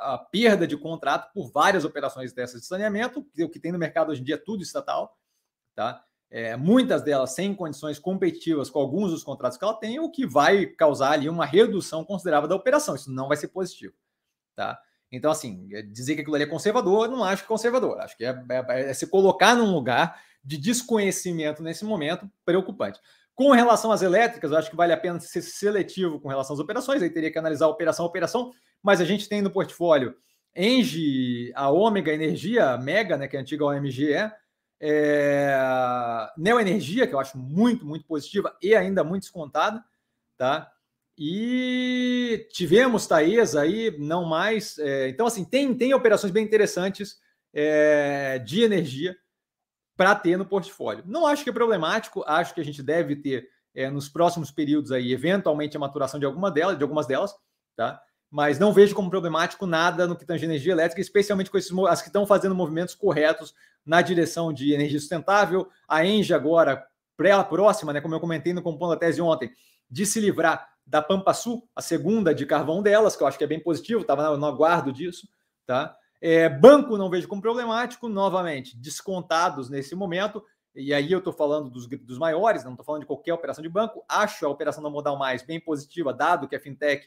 a perda de contrato por várias operações dessas de saneamento, o que tem no mercado hoje em dia é tudo estatal, tá? é, muitas delas sem condições competitivas com alguns dos contratos que ela tem, o que vai causar ali uma redução considerável da operação. Isso não vai ser positivo. Tá? Então, assim, é, dizer que aquilo ali é conservador, não acho que é conservador. Acho que é, é, é se colocar num lugar de desconhecimento nesse momento preocupante. Com relação às elétricas, eu acho que vale a pena ser seletivo com relação às operações, aí teria que analisar operação a operação, mas a gente tem no portfólio Engie, a Ômega Energia, Mega, né, que é a antiga OMG é, é, Neoenergia, que eu acho muito, muito positiva e ainda muito descontada, tá? E tivemos Taesa aí, não mais. É, então, assim, tem, tem operações bem interessantes é, de energia para ter no portfólio. Não acho que é problemático, acho que a gente deve ter é, nos próximos períodos aí, eventualmente, a maturação de alguma delas, de algumas delas, tá? Mas não vejo como problemático nada no que tange energia elétrica, especialmente com esses, as que estão fazendo movimentos corretos na direção de energia sustentável. A Engie agora, próxima, né, como eu comentei no Compondo a Tese ontem, de se livrar da Pampa Sul, a segunda de carvão delas, que eu acho que é bem positivo, estava no aguardo disso. Tá? É, banco não vejo como problemático, novamente, descontados nesse momento. E aí eu estou falando dos, dos maiores, não estou falando de qualquer operação de banco. Acho a operação da Modal Mais bem positiva, dado que a fintech,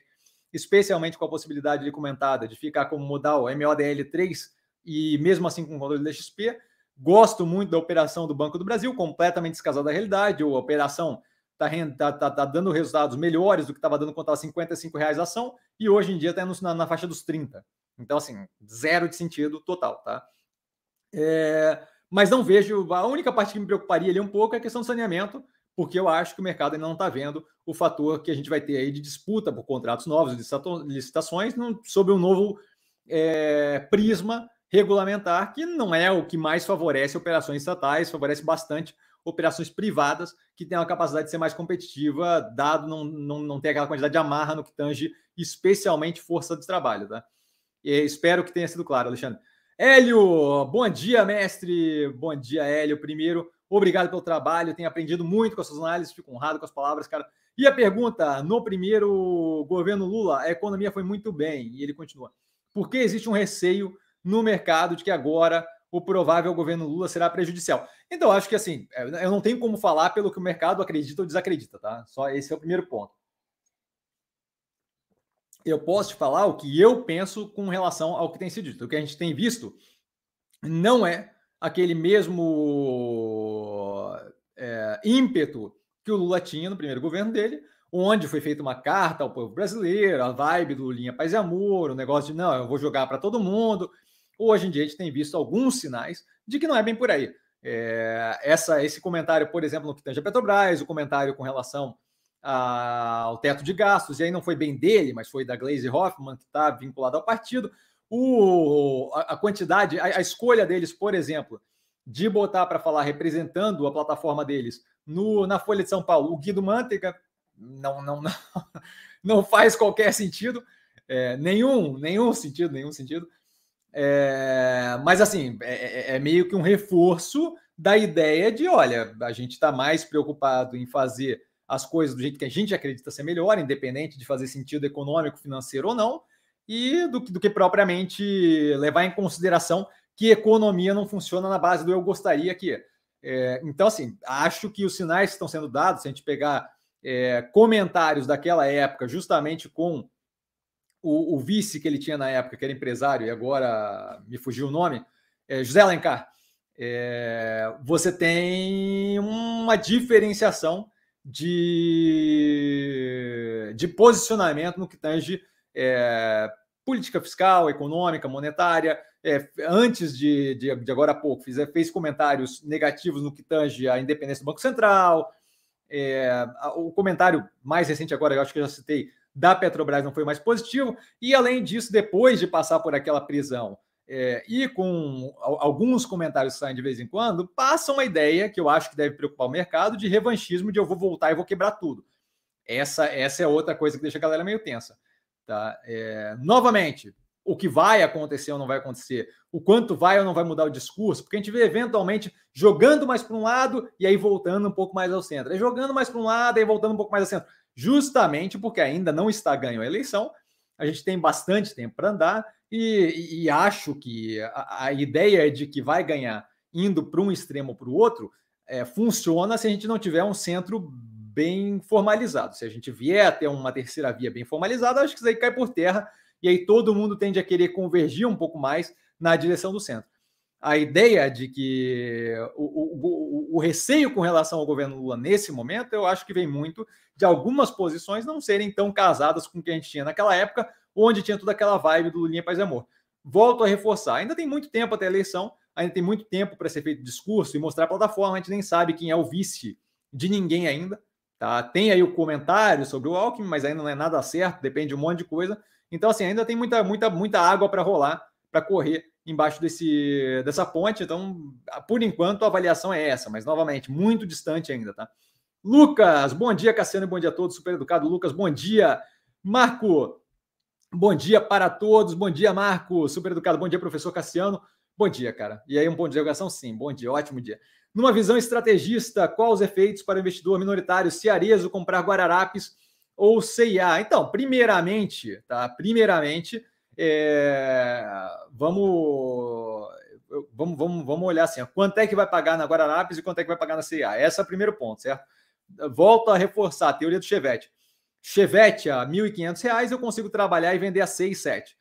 especialmente com a possibilidade de comentada de ficar como modal MODL3 e mesmo assim com controle da XP. Gosto muito da operação do Banco do Brasil, completamente descasada da realidade. A operação está tá, tá, tá dando resultados melhores do que estava dando quando estava 55 reais a ação, e hoje em dia está na, na, faixa dos 30. Então, assim, zero de sentido total, tá? É, mas não vejo. A única parte que me preocuparia ali um pouco é a questão do saneamento, porque eu acho que o mercado ainda não está vendo o fator que a gente vai ter aí de disputa por contratos novos, licitações, sob um novo é, prisma regulamentar, que não é o que mais favorece operações estatais, favorece bastante operações privadas que têm a capacidade de ser mais competitiva, dado não, não, não ter aquela quantidade de amarra no que tange, especialmente força de trabalho. Tá? Espero que tenha sido claro, Alexandre. Hélio, bom dia, mestre. Bom dia, Hélio. Primeiro, obrigado pelo trabalho. Tenho aprendido muito com as suas análises, fico honrado com as palavras, cara. E a pergunta: no primeiro governo Lula, a economia foi muito bem. E ele continua. Por que existe um receio no mercado de que agora o provável governo Lula será prejudicial? Então, acho que assim, eu não tenho como falar pelo que o mercado acredita ou desacredita, tá? Só esse é o primeiro ponto eu posso te falar o que eu penso com relação ao que tem sido dito. O que a gente tem visto não é aquele mesmo é, ímpeto que o Lula tinha no primeiro governo dele, onde foi feita uma carta ao povo brasileiro, a vibe do Linha Paz e Amor, o negócio de não, eu vou jogar para todo mundo. Hoje em dia a gente tem visto alguns sinais de que não é bem por aí. É, essa, esse comentário, por exemplo, no que tange a Petrobras, o comentário com relação ao teto de gastos, e aí não foi bem dele, mas foi da Glaze Hoffman, que está vinculado ao partido. O, a, quantidade, a, a, escolha deles, por exemplo, de botar para falar representando a plataforma deles no, na Folha de São Paulo, o Guido Mantega, não, não, não, não faz qualquer sentido, é, nenhum, nenhum sentido, nenhum sentido. É, mas assim, é, é, é meio que um reforço da ideia de, olha, a gente está mais preocupado em fazer as coisas do jeito que a gente acredita ser melhor, independente de fazer sentido econômico, financeiro ou não, e do, do que propriamente levar em consideração que economia não funciona na base do eu gostaria que. É, então, assim, acho que os sinais que estão sendo dados, se a gente pegar é, comentários daquela época, justamente com o, o, vice que ele tinha na época, que era empresário, e agora me fugiu o nome, é, José Alencar, é, você tem uma diferenciação de, de posicionamento no que tange é, política fiscal, econômica, monetária. É, antes de, de, de, agora há pouco, fez, fez comentários negativos no que tange a independência do Banco Central. É, o comentário mais recente agora, eu acho que eu já citei, da Petrobras não foi mais positivo. E além disso, depois de passar por aquela prisão é, e com alguns comentários saem de vez em quando, passa uma ideia que eu acho que deve preocupar o mercado de revanchismo, de eu vou voltar e vou quebrar tudo. Essa, essa é outra coisa que deixa a galera meio tensa. Tá? É, novamente, o que vai acontecer ou não vai acontecer, o quanto vai ou não vai mudar o discurso, porque a gente vê eventualmente jogando mais para um lado e aí voltando um pouco mais ao centro, aí jogando mais para um lado e aí voltando um pouco mais ao centro, justamente porque ainda não está ganho a eleição, a gente tem bastante tempo para andar e, e, acho que a, a, ideia de que vai ganhar indo para um extremo ou para o outro é, funciona se a gente não tiver um centro bem formalizado. Se a gente vier a ter uma terceira via bem formalizada, acho que isso aí cai por terra e aí todo mundo tende a querer convergir um pouco mais na direção do centro. A ideia de que o, o, o, o receio com relação ao governo Lula nesse momento, eu acho que vem muito de algumas posições não serem tão casadas com o que a gente tinha naquela época, onde tinha toda aquela vibe do Linha Paz e Amor. Volto a reforçar, ainda tem muito tempo até a eleição, ainda tem muito tempo para ser feito discurso e mostrar a plataforma, a gente nem sabe quem é o vice de ninguém ainda. Tá? Tem aí o comentário sobre o Alckmin, mas ainda não é nada certo, depende de um monte de coisa. Então, assim, ainda tem muita, muita, muita água para rolar, para correr embaixo desse, dessa ponte. Então, por enquanto, a avaliação é essa, mas novamente, muito distante ainda, tá? Lucas, bom dia, Cassiano, bom dia a todos, super educado. Lucas, bom dia. Marco, bom dia para todos, bom dia, Marco, super educado, bom dia, professor Cassiano. Bom dia, cara. E aí, um bom dia, educação? Sim, bom dia, ótimo dia. Numa visão estrategista, quais os efeitos para o investidor minoritário Cearezo comprar Guararapes ou CIA? Então, primeiramente, tá? Primeiramente, é... vamos vamos, vamos, vamos olhar assim, quanto é que vai pagar na Guararapes e quanto é que vai pagar na CIA. Esse é o primeiro ponto, certo? Volto a reforçar a teoria do Chevette. Chevette a R$ 1.500 eu consigo trabalhar e vender a 6, 7.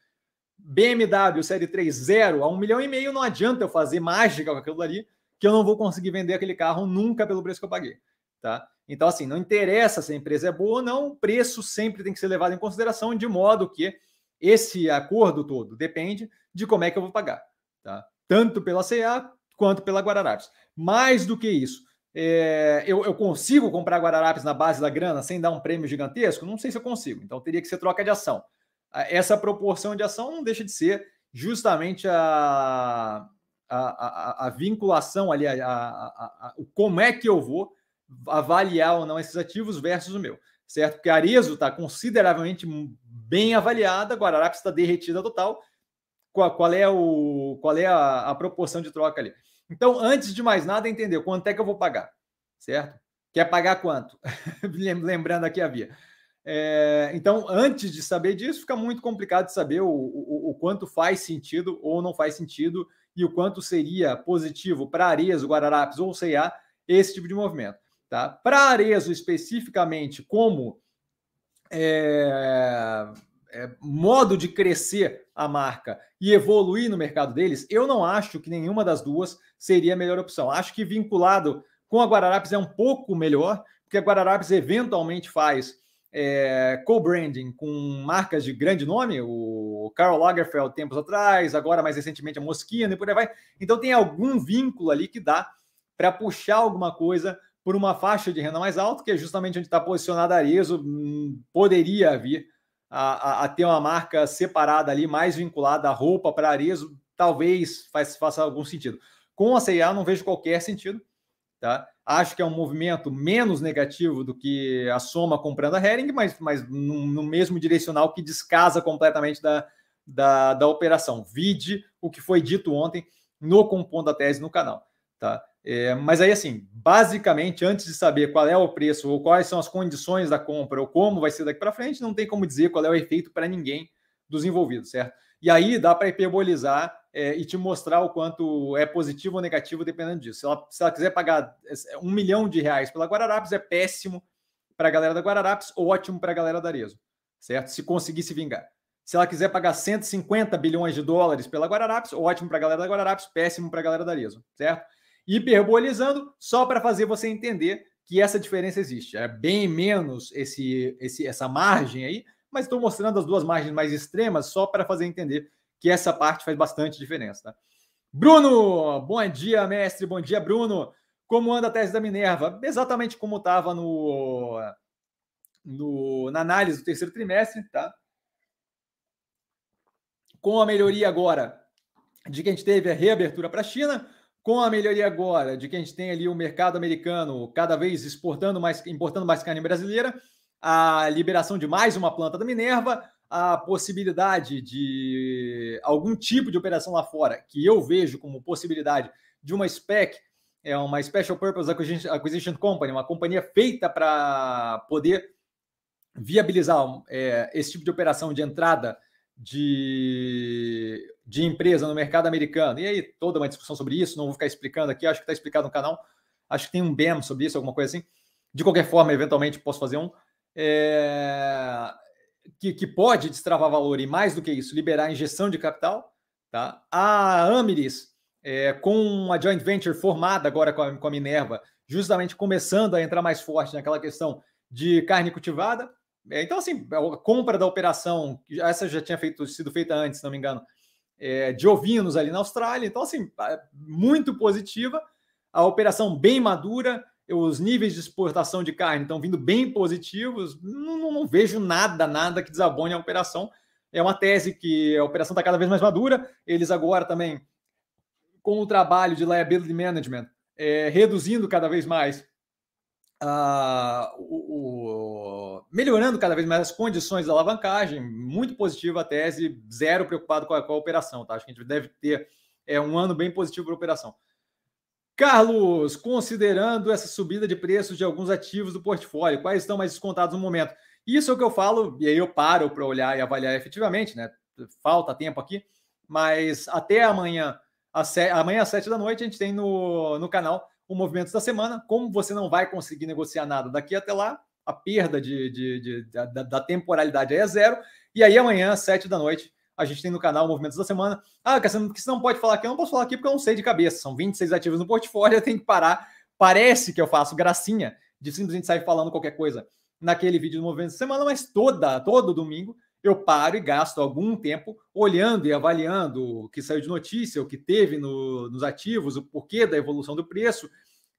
BMW Série 3 zero a um milhão e meio, não adianta eu fazer mágica com aquilo ali, que eu não vou conseguir vender aquele carro nunca pelo preço que eu paguei. Tá? Então, assim, não interessa se a empresa é boa ou não, o preço sempre tem que ser levado em consideração, de modo que esse acordo todo depende de como é que eu vou pagar. Tá? Tanto pela CA quanto pela Guararapes. Mais do que isso, é, eu, eu, consigo comprar Guararapes na base da grana sem dar um prêmio gigantesco? Não sei se eu consigo. Então teria que ser troca de ação. Essa proporção de ação não deixa de ser justamente a, a, a, a, vinculação ali, a, como é que eu vou avaliar ou não esses ativos versus o meu, certo? Porque Arezo está consideravelmente bem avaliada, Guararapes está derretida total. Qual, qual, é, o, qual é a proporção de troca ali? Então, antes de mais nada, entender quanto é que eu vou pagar, certo? Quer pagar quanto? Lembrando aqui a via. É, então, antes de saber disso, fica muito complicado de saber o, o, o, quanto faz sentido ou não faz sentido e o quanto seria positivo para Arezo, Guararapes ou CEA esse tipo de movimento. Tá? Para Arezo, especificamente, como é, é, modo de crescer a marca e evoluir no mercado deles, eu não acho que nenhuma das duas seria a melhor opção. Acho que vinculado com a Guararapes é um pouco melhor, porque a Guararapes eventualmente faz é, co-branding com marcas de grande nome, o Karl Lagerfeld tempos atrás, agora mais recentemente a Moschino e por aí vai. Então tem algum vínculo ali que dá para puxar alguma coisa por uma faixa de renda mais alta, que é justamente onde está posicionada a Arezo, hum, poderia vir a, a, a, ter uma marca separada ali, mais vinculada à roupa para Arezo, talvez faz, faça algum sentido. Com a CIA não vejo qualquer sentido, tá? Acho que é um movimento menos negativo do que a soma comprando a Hering, mas, mas no, no mesmo direcional que descasa completamente da, da, da operação. Vide o que foi dito ontem no Compondo a Tese no canal. Tá? É, mas aí, assim, basicamente, antes de saber qual é o preço ou quais são as condições da compra ou como vai ser daqui para frente, não tem como dizer qual é o efeito para ninguém dos envolvidos, certo? E aí dá para hiperbolizar é, e te mostrar o quanto é positivo ou negativo dependendo disso. Se ela, se ela quiser pagar um milhão de reais pela Guararapes, é péssimo para a galera da Guararapes, ótimo para a galera da Arezo, certo? Se conseguir se vingar. Se ela quiser pagar 150 bilhões de dólares pela Guararapes, ótimo para a galera da Guararapes, péssimo para a galera da Arezo, certo? Hiperbolizando, só para fazer você entender que essa diferença existe. É bem menos esse, esse, essa margem aí, mas estou mostrando as duas margens mais extremas só para fazer entender que essa parte faz bastante diferença. Tá? Bruno, bom dia, mestre. Bom dia, Bruno. Como anda a tese da Minerva? Exatamente como estava no, no, na análise do terceiro trimestre, tá? Com a melhoria agora de que a gente teve a reabertura para a China, com a melhoria agora de que a gente tem ali o mercado americano cada vez exportando mais, importando mais carne brasileira, a liberação de mais uma planta da Minerva, a possibilidade de algum tipo de operação lá fora, que eu vejo como possibilidade de uma SPEC, é uma Special Purpose Acquisition Company, uma companhia feita para poder viabilizar é, esse tipo de operação de entrada de, de empresa no mercado americano. E aí, toda uma discussão sobre isso, não vou ficar explicando aqui, acho que está explicado no canal. Acho que tem um BEM sobre isso, alguma coisa assim. De qualquer forma, eventualmente posso fazer um. É, que, que pode destravar valor e, mais do que isso, liberar injeção de capital. Tá? A Amiris, é, com a joint venture formada agora com a, com a Minerva, justamente começando a entrar mais forte naquela questão de carne cultivada. É, então, assim, a compra da operação, essa já tinha feito, sido feita antes, se não me engano, é, de ovinos ali na Austrália. Então, assim, muito positiva. A operação bem madura, os níveis de exportação de carne estão vindo bem positivos. Não, não, não, vejo nada, nada que desabone a operação. É uma tese que a operação está cada vez mais madura. Eles agora também, com o trabalho de liability management, é, reduzindo cada vez mais, uh, o, o, melhorando cada vez mais as condições da alavancagem. Muito positiva a tese, zero preocupado com a, com a operação. Tá? Acho que a gente deve ter é, um ano bem positivo para a operação. Carlos, considerando essa subida de preços de alguns ativos do portfólio, quais estão mais descontados no momento? Isso é o que eu falo, e aí eu paro para olhar e avaliar efetivamente, né? Falta tempo aqui, mas até amanhã, às amanhã às sete da noite, a gente tem no, no canal o Movimentos da Semana. Como você não vai conseguir negociar nada daqui até lá, a perda de, de, de da, da temporalidade é zero. E aí amanhã, às sete da noite, a gente tem no canal Movimentos da Semana. Ah, Cassiano, que você não pode falar aqui? Eu não posso falar aqui porque eu não sei de cabeça. São 26 ativos no portfólio, eu tenho que parar. Parece que eu faço gracinha de simplesmente sair falando qualquer coisa naquele vídeo do Movimentos da Semana, mas toda, todo domingo eu paro e gasto algum tempo olhando e avaliando o que saiu de notícia, o que teve no, nos ativos, o porquê da evolução do preço,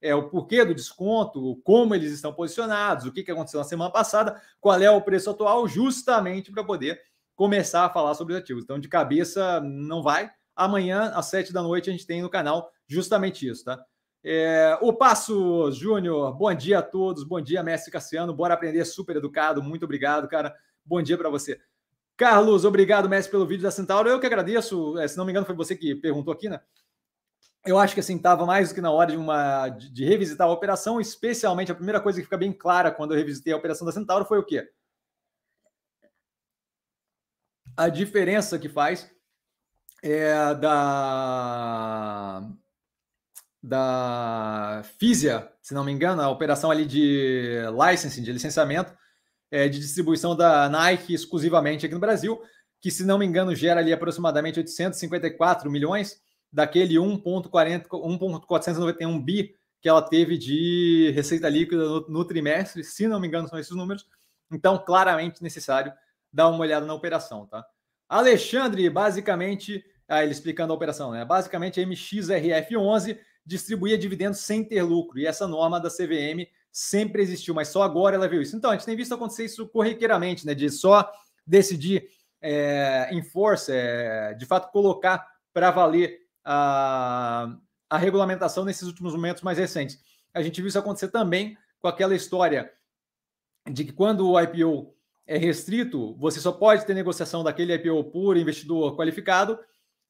é, o porquê do desconto, como eles estão posicionados, o que, que aconteceu na semana passada, qual é o preço atual, justamente para poder começar a falar sobre os ativos. Então, de cabeça, não vai. Amanhã, às sete da noite, a gente tem no canal justamente isso, tá? É, o Passo Júnior, bom dia a todos, bom dia, mestre Cassiano, bora aprender, super educado, muito obrigado, cara. Bom dia para você. Carlos, obrigado, mestre, pelo vídeo da Centauro. Eu que agradeço, é, se não me engano, foi você que perguntou aqui, né? Eu acho que assim, estava mais do que na hora de, uma, de, revisitar a operação, especialmente a primeira coisa que fica bem clara quando eu revisitei a operação da Centauro foi o quê? A diferença que faz é da da Fisia, se não me engano, a operação ali de licensing, de licenciamento, é, de distribuição da Nike exclusivamente aqui no Brasil, que, se não me engano, gera ali aproximadamente 854 milhões daquele 1,491 bi que ela teve de receita líquida no, no, trimestre, se não me engano, são esses números. Então, claramente necessário dar uma olhada na operação, tá? Alexandre, basicamente, ah, ele explicando a operação, né? Basicamente, a MXRF11 distribuía dividendos sem ter lucro. E essa norma da CVM sempre existiu, mas só agora ela viu isso. Então, a gente tem visto acontecer isso corriqueiramente, né? De só decidir é, em força, é, de fato, colocar para valer a, a regulamentação nesses últimos momentos mais recentes. A gente viu isso acontecer também com aquela história de que quando o IPO é restrito, você só pode ter negociação daquele IPO por investidor qualificado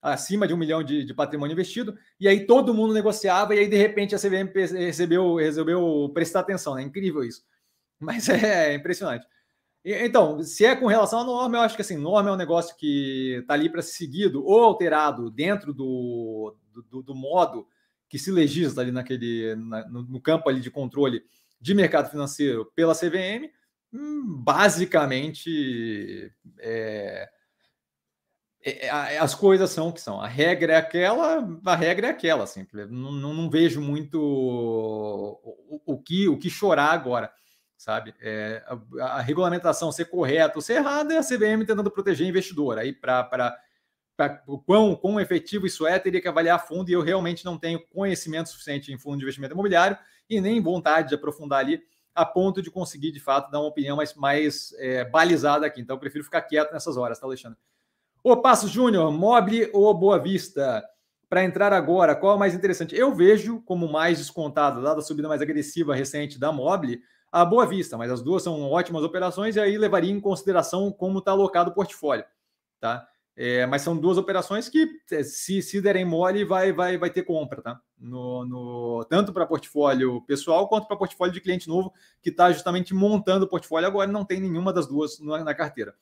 acima de um milhão de, de, patrimônio investido, e aí todo mundo negociava, e aí de repente a CVM recebeu, resolveu prestar atenção, né? Incrível isso. Mas é, é impressionante. E, então, se é com relação à norma, eu acho que assim, norma é um negócio que está ali para ser seguido ou alterado dentro do, do, do, modo que se legisla ali naquele, na, no, no campo ali de controle de mercado financeiro pela CVM, hum, basicamente é, as coisas são o que são. A regra é aquela, a regra é aquela, assim. Não, não, não vejo muito o, o, que, o que chorar agora, sabe? É, a, a, regulamentação ser correta ou ser errada é a CVM tentando proteger investidor. Aí, para o quão, quão efetivo isso é, teria que avaliar fundo, e eu realmente não tenho conhecimento suficiente em fundo de investimento imobiliário e nem vontade de aprofundar ali a ponto de conseguir, de fato, dar uma opinião mais, mais é, balizada aqui. Então, eu prefiro ficar quieto nessas horas, tá, Alexandre? O Passo Júnior, Mobile ou Boa Vista? Para entrar agora, qual é o mais interessante? Eu vejo como mais descontado, dada a subida mais agressiva recente da Mobile, a Boa Vista, mas as duas são ótimas operações e aí levaria em consideração como está alocado o portfólio. Tá? É, mas são duas operações que, é, se, se derem mole, vai, vai, vai ter compra, tá? No, no tanto para portfólio pessoal quanto para portfólio de cliente novo, que está justamente montando o portfólio agora, não tem nenhuma das duas na, na carteira.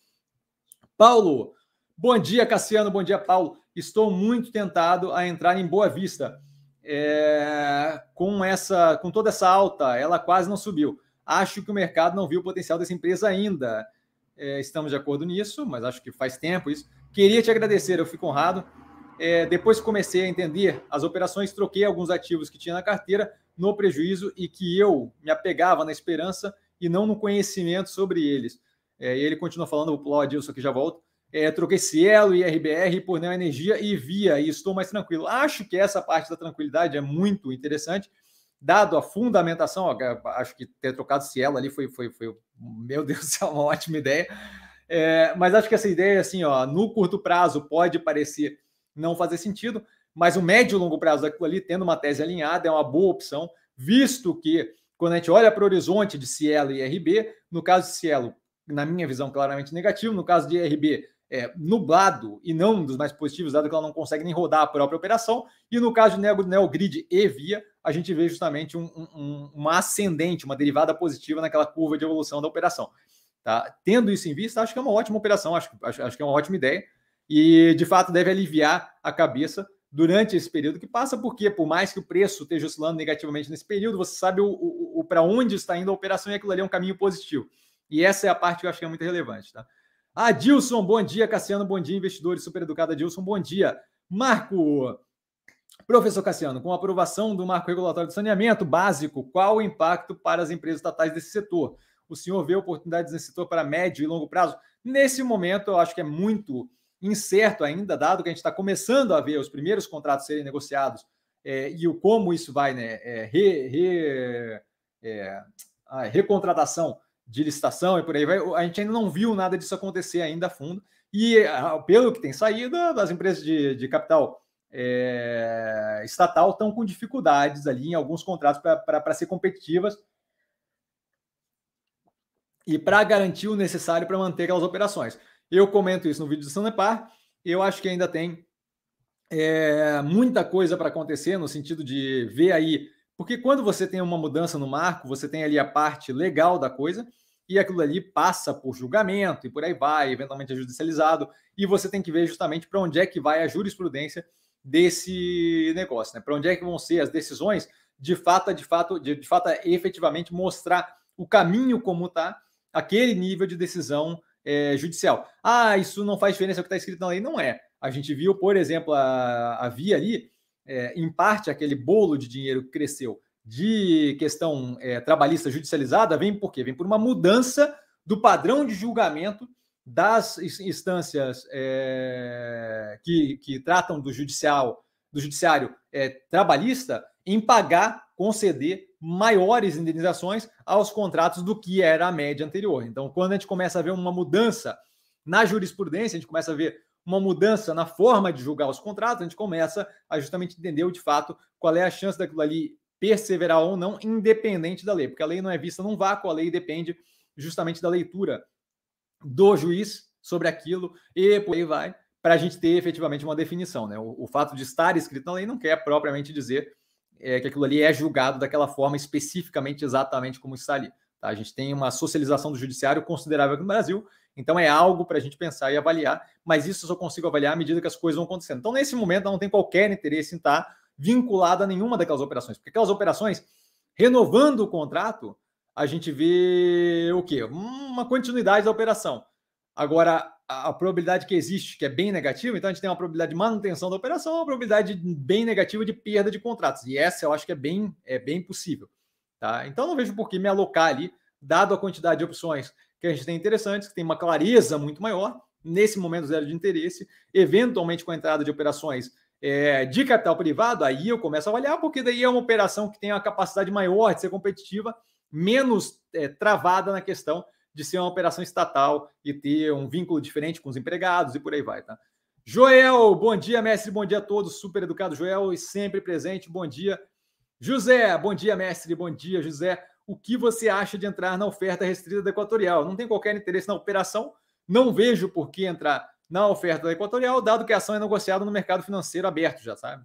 Paulo, Bom dia, Cassiano. Bom dia, Paulo. Estou muito tentado a entrar em Boa Vista. É, com essa, com toda essa alta, ela quase não subiu. Acho que o mercado não viu o potencial dessa empresa ainda. É, estamos de acordo nisso, mas acho que faz tempo isso. Queria te agradecer, eu fico honrado. É, depois que comecei a entender as operações, troquei alguns ativos que tinha na carteira no prejuízo e que eu me apegava na esperança e não no conhecimento sobre eles. É, e ele continua falando, o Adilson aqui já volto é, troquei Cielo e RBR por Neoenergia e Via e estou mais tranquilo. Acho que essa parte da tranquilidade é muito interessante, dado a fundamentação. Ó, acho que ter trocado Cielo ali foi, foi, foi meu Deus, é uma ótima ideia. É, mas acho que essa ideia, assim, ó, no curto prazo pode parecer não fazer sentido, mas o médio e longo prazo daquilo ali, tendo uma tese alinhada, é uma boa opção, visto que quando a gente olha para o horizonte de Cielo e RB, no caso de Cielo, na minha visão, claramente negativo, no caso de RB, é, nublado e não um dos mais positivos, dado que ela não consegue nem rodar a própria operação. E no caso de Neogrid e Via, a gente vê justamente um, um, uma ascendente, uma derivada positiva naquela curva de evolução da operação. Tá? Tendo isso em vista, acho que é uma ótima operação, acho, acho, acho que é uma ótima ideia. E de fato deve aliviar a cabeça durante esse período que passa, porque por mais que o preço esteja oscilando negativamente nesse período, você sabe o, o, o para onde está indo a operação e aquilo ali é um caminho positivo. E essa é a parte que eu acho que é muito relevante. Tá? Adilson, bom dia. Cassiano, bom dia. Investidores super educado, Adilson, bom dia. Marco, professor Cassiano, com a aprovação do marco regulatório de saneamento básico, qual o impacto para as empresas estatais desse setor? O senhor vê oportunidades nesse setor para médio e longo prazo? Nesse momento, eu acho que é muito incerto ainda, dado que a gente está começando a ver os primeiros contratos serem negociados é, e o como isso vai, né? É, re, re, é, a recontratação de licitação e por aí vai. A gente ainda não viu nada disso acontecer ainda a fundo. E pelo que tem saído, as empresas de, de capital é, estatal estão com dificuldades ali em alguns contratos para ser competitivas e para garantir o necessário para manter aquelas operações. Eu comento isso no vídeo do Sanepar. Eu acho que ainda tem é, muita coisa para acontecer no sentido de ver aí, porque quando você tem uma mudança no marco, você tem ali a parte legal da coisa e aquilo ali passa por julgamento e por aí vai, eventualmente é judicializado, e você tem que ver justamente para onde é que vai a jurisprudência desse negócio, né? Para onde é que vão ser as decisões de fato, de fato, de, de fato, efetivamente mostrar o caminho como está aquele nível de decisão é, judicial. Ah, isso não faz diferença o que está escrito na lei. Não é. A gente viu, por exemplo, a, havia ali, é, em parte, aquele bolo de dinheiro que cresceu de questão é, trabalhista judicializada, vem por quê? Vem por uma mudança do padrão de julgamento das instâncias é, que, que tratam do judicial, do judiciário é, trabalhista em pagar, conceder maiores indenizações aos contratos do que era a média anterior. Então, quando a gente começa a ver uma mudança na jurisprudência, a gente começa a ver uma mudança na forma de julgar os contratos, a gente começa a justamente entender de fato qual é a chance daquilo ali perseverar ou não, independente da lei, porque a lei não é vista num vácuo, a lei depende justamente da leitura do juiz sobre aquilo e por aí vai, para a gente ter efetivamente uma definição. Né? O, o, fato de estar escrito na lei não quer propriamente dizer é, que aquilo ali é julgado daquela forma especificamente, exatamente como está ali. Tá? A gente tem uma socialização do judiciário considerável aqui no Brasil, então é algo para a gente pensar e avaliar, mas isso eu só consigo avaliar à medida que as coisas vão acontecendo. Então, nesse momento, não tem qualquer interesse em estar vinculado a nenhuma daquelas operações, porque aquelas operações, renovando o contrato, a gente vê o quê? Uma continuidade da operação. Agora, a, a, probabilidade que existe, que é bem negativa, então a gente tem uma probabilidade de manutenção da operação, uma probabilidade bem negativa de perda de contratos. E essa eu acho que é bem, é bem possível. Tá? Então não vejo por que me alocar ali, dado a quantidade de opções que a gente tem interessantes, que tem uma clareza muito maior, nesse momento zero de interesse, eventualmente com a entrada de operações é, de capital privado, aí eu começo a avaliar, porque daí é uma operação que tem uma capacidade maior de ser competitiva, menos é, travada na questão de ser uma operação estatal e ter um vínculo diferente com os empregados e por aí vai, tá? Joel, bom dia, mestre, bom dia a todos, super educado Joel e sempre presente, bom dia. José, bom dia, mestre, bom dia, José. O que você acha de entrar na oferta restrita da Equatorial? Não tem qualquer interesse na operação, não vejo por que entrar na oferta da Equatorial, dado que a ação é negociada no mercado financeiro aberto, já sabe?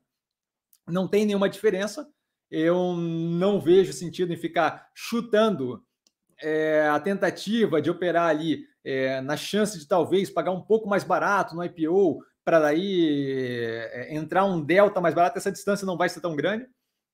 Não tem nenhuma diferença. Eu não vejo sentido em ficar chutando é, a tentativa de operar ali é, na chance de talvez pagar um pouco mais barato no IPO para daí é, entrar um delta mais barato, essa distância não vai ser tão grande,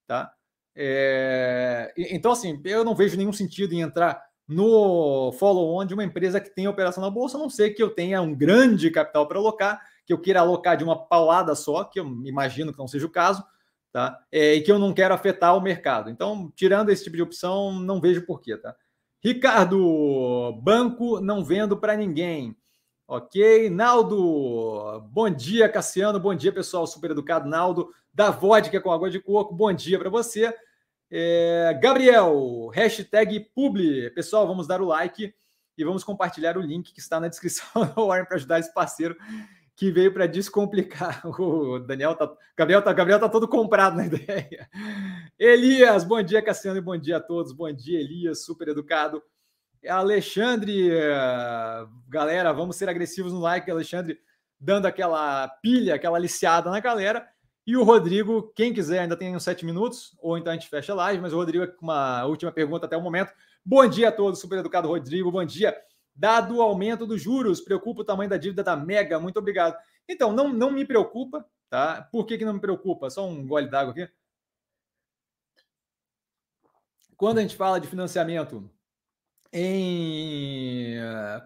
tá? É, então, assim, eu não vejo nenhum sentido em entrar no follow-on de uma empresa que tem operação na bolsa, a não ser que eu tenha um grande capital para alocar, que eu queira alocar de uma paulada só, que eu imagino que não seja o caso, tá? É, e que eu não quero afetar o mercado. Então, tirando esse tipo de opção, não vejo porquê, tá? Ricardo, banco não vendo para ninguém. Ok, Naldo, bom dia, Cassiano, bom dia, pessoal, super educado, Naldo, da vodka com água de coco, bom dia para você. É, Gabriel, hashtag publi, pessoal, vamos dar o like e vamos compartilhar o link que está na descrição da Warren para ajudar esse parceiro que veio para descomplicar. O Daniel tá, Gabriel tá, Gabriel tá todo comprado na ideia. Elias, bom dia, Cassiano, e bom dia a todos. Bom dia, Elias, super educado. Alexandre, galera, vamos ser agressivos no like, Alexandre, dando aquela pilha, aquela aliciada na galera. E o Rodrigo, quem quiser, ainda tem uns sete minutos, ou então a gente fecha a live, mas o Rodrigo, com uma última pergunta até o momento. Bom dia a todos, super educado Rodrigo, bom dia. Dado o aumento dos juros, preocupa o tamanho da dívida da Mega? Muito obrigado. Então, não, não me preocupa, tá? Por que, que não me preocupa? Só um gole d'água aqui. Quando a gente fala de financiamento em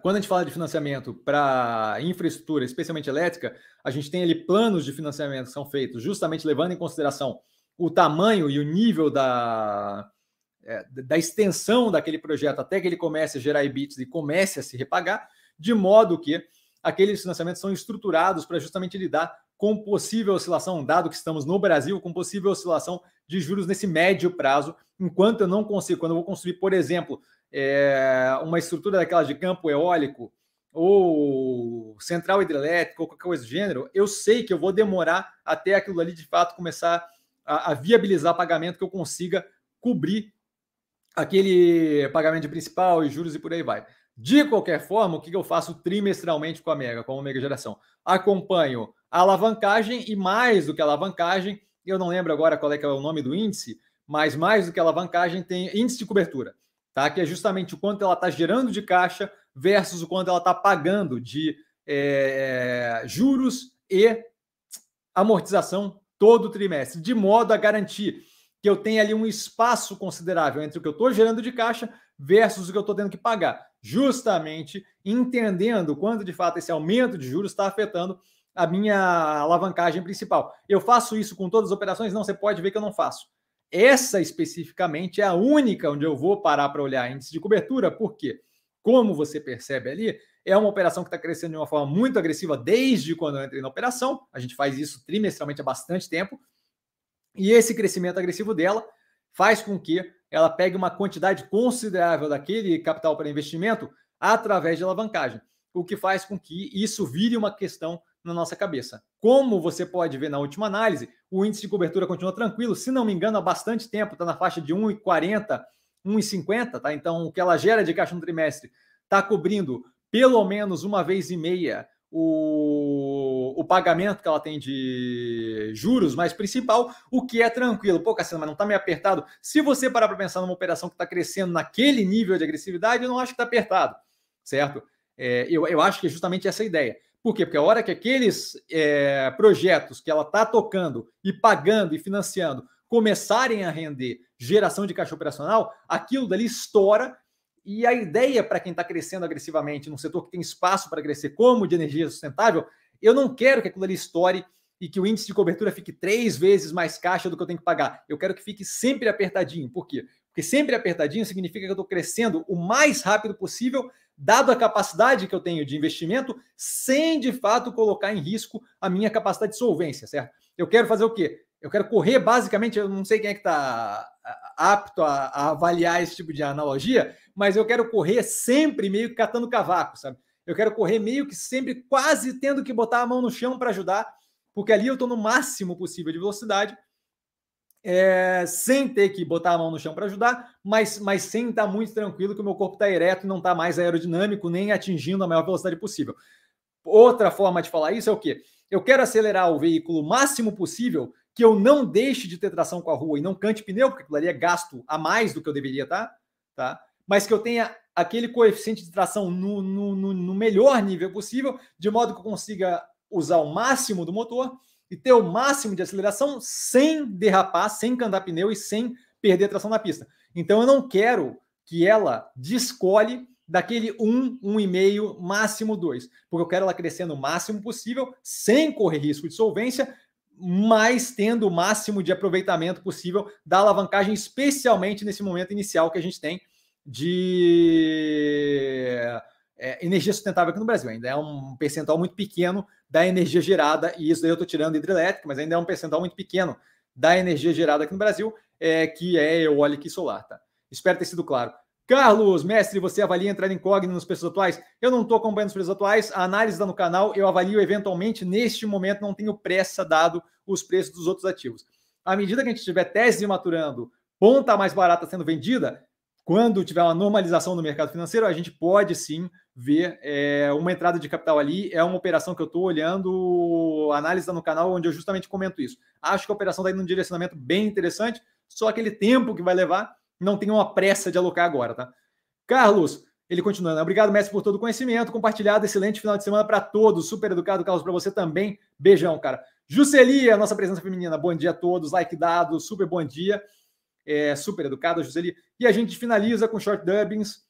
quando a gente fala de financiamento para infraestrutura, especialmente elétrica, a gente tem ali planos de financiamento que são feitos justamente levando em consideração o tamanho e o nível da, é, da extensão daquele projeto até que ele comece a gerar EBITs e comece a se repagar, de modo que aqueles financiamentos são estruturados para justamente lidar com possível oscilação, dado que estamos no Brasil, com possível oscilação de juros nesse médio prazo, enquanto eu não consigo, quando eu vou construir, por exemplo, é, uma estrutura daquelas de campo eólico ou central hidrelétrica, ou qualquer coisa do gênero, eu sei que eu vou demorar até aquilo ali de fato começar a, a viabilizar pagamento que eu consiga cobrir aquele pagamento de principal e juros e por aí vai. De qualquer forma, o que eu faço trimestralmente com a Mega, com a Mega Geração? Acompanho a alavancagem e mais do que a alavancagem, eu não lembro agora qual é, é o nome do índice, mas mais do que a alavancagem tem índice de cobertura, tá? Que é justamente o quanto ela está gerando de caixa versus o quanto ela está pagando de é, juros e amortização todo trimestre, de modo a garantir que eu tenha ali um espaço considerável entre o que eu estou gerando de caixa versus o que eu estou tendo que pagar, justamente entendendo quanto de fato esse aumento de juros está afetando a minha alavancagem principal. Eu faço isso com todas as operações? Não, você pode ver que eu não faço. Essa especificamente é a única onde eu vou parar para olhar índice de cobertura, porque, como você percebe ali, é uma operação que está crescendo de uma forma muito agressiva desde quando eu entrei na operação. A gente faz isso trimestralmente há bastante tempo. E esse crescimento agressivo dela faz com que ela pegue uma quantidade considerável daquele capital para investimento através de alavancagem, o que faz com que isso vire uma questão na nossa cabeça. Como você pode ver na última análise, o índice de cobertura continua tranquilo, se não me engano, há bastante tempo, está na faixa de 1,40, 1,50, tá? Então, o que ela gera de caixa no trimestre está cobrindo pelo menos uma vez e meia o, o pagamento que ela tem de juros mais principal, o que é tranquilo. Pô, Cassiano, mas não está meio apertado. Se você parar para pensar numa operação que está crescendo naquele nível de agressividade, eu não acho que está apertado, certo? É, eu, eu acho que é justamente essa a ideia. Por quê? Porque a hora que aqueles é, projetos que ela está tocando e pagando e financiando começarem a render geração de caixa operacional, aquilo dali estoura. E a ideia para quem está crescendo agressivamente num setor que tem espaço para crescer, como de energia sustentável, eu não quero que aquilo ali estoure e que o índice de cobertura fique três vezes mais caixa do que eu tenho que pagar. Eu quero que fique sempre apertadinho. Por quê? Porque sempre apertadinho significa que eu estou crescendo o mais rápido possível dado a capacidade que eu tenho de investimento, sem de fato colocar em risco a minha capacidade de solvência, certo? Eu quero fazer o quê? Eu quero correr, basicamente, eu não sei quem é que está apto a, a, avaliar esse tipo de analogia, mas eu quero correr sempre meio que catando cavaco, sabe? Eu quero correr meio que sempre quase tendo que botar a mão no chão para ajudar, porque ali eu estou no máximo possível de velocidade é, sem ter que botar a mão no chão para ajudar, mas, mas sem estar tá muito tranquilo que o meu corpo está ereto e não está mais aerodinâmico, nem atingindo a maior velocidade possível. Outra forma de falar isso é o quê? Eu quero acelerar o veículo o máximo possível, que eu não deixe de ter tração com a rua e não cante pneu, porque aquilo ali é gasto a mais do que eu deveria estar, tá? tá? mas que eu tenha aquele coeficiente de tração no, no, no melhor nível possível, de modo que eu consiga usar o máximo do motor e ter o máximo de aceleração sem derrapar, sem cantar pneu e sem perder tração na pista. Então eu não quero que ela descole daquele 1, 1,5, máximo 2, porque eu quero ela crescendo o máximo possível, sem correr risco de solvência, mas tendo o máximo de aproveitamento possível da alavancagem, especialmente nesse momento inicial que a gente tem de é, energia sustentável aqui no Brasil. Ainda é um percentual muito pequeno da energia gerada, e isso daí eu estou tirando hidrelétrica, mas ainda é um percentual muito pequeno da energia gerada aqui no Brasil, é, que é eólica e solar. Tá? Espero ter sido claro. Carlos, mestre, você avalia entrar incógnito nos preços atuais? Eu não estou acompanhando os preços atuais, a análise está no canal, eu avalio eventualmente, neste momento não tenho pressa dado os preços dos outros ativos. À medida que a gente tiver tese maturando, ponta mais barata sendo vendida, quando tiver uma normalização no mercado financeiro, a gente pode sim ver é, uma entrada de capital ali. É uma operação que eu estou olhando, análise no canal, onde eu justamente comento isso. Acho que a operação está indo num direcionamento bem interessante, só aquele tempo que vai levar, não tem uma pressa de alocar agora, tá? Carlos, ele continuando. Né? Obrigado, mestre, por todo o conhecimento compartilhado. Excelente final de semana para todos. Super educado, Carlos, para você também. Beijão, cara. Juscelia, nossa presença feminina. Bom dia a todos. Like dado, super bom dia é, super educada, Joseli. E a gente finaliza com short dubbings.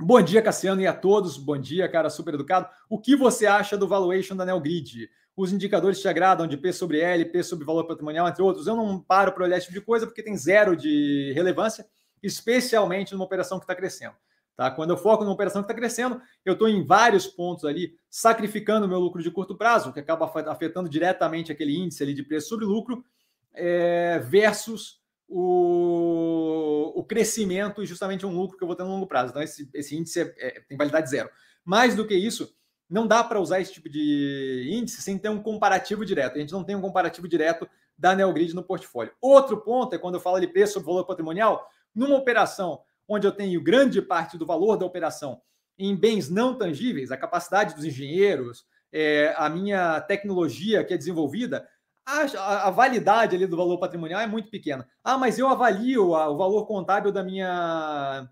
Bom dia, Cassiano, e a todos. Bom dia, cara, super educado. O que você acha do valuation da Neogrid? Os indicadores te agradam de P sobre L, P sobre valor patrimonial, entre outros? Eu não paro para olhar esse tipo de coisa porque tem zero de relevância, especialmente numa operação que está crescendo. Tá? Quando eu foco numa operação que está crescendo, eu estou em vários pontos ali, sacrificando meu lucro de curto prazo, que acaba afetando diretamente aquele índice ali de preço sobre lucro, é, versus o, o crescimento e justamente um lucro que eu vou ter no longo prazo. Então, esse, esse índice é, é, tem validade zero. Mais do que isso, não dá para usar esse tipo de índice sem ter um comparativo direto. A gente não tem um comparativo direto da Neogrid no portfólio. Outro ponto é quando eu falo de preço sobre valor patrimonial, numa operação onde eu tenho grande parte do valor da operação em bens não tangíveis, a capacidade dos engenheiros, é, a minha tecnologia que é desenvolvida, a, a, validade ali do valor patrimonial é muito pequena. Ah, mas eu avalio a, o valor contábil da minha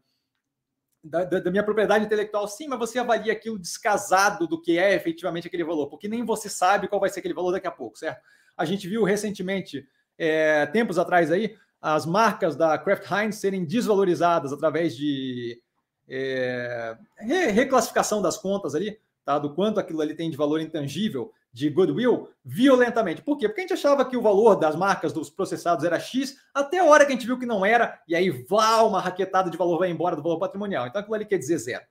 da, da, minha propriedade intelectual. Sim, mas você avalia aquilo descasado do que é efetivamente aquele valor, porque nem você sabe qual vai ser aquele valor daqui a pouco, certo? A gente viu recentemente, é, tempos atrás aí, as marcas da Kraft Heinz serem desvalorizadas através de é, reclassificação das contas ali, tá? Do quanto aquilo ali tem de valor intangível de goodwill violentamente. Por quê? Porque a gente achava que o valor das marcas dos processados era X, até a hora que a gente viu que não era, e aí vá uma raquetada de valor vai embora do valor patrimonial. Então aquilo ali quer dizer zero.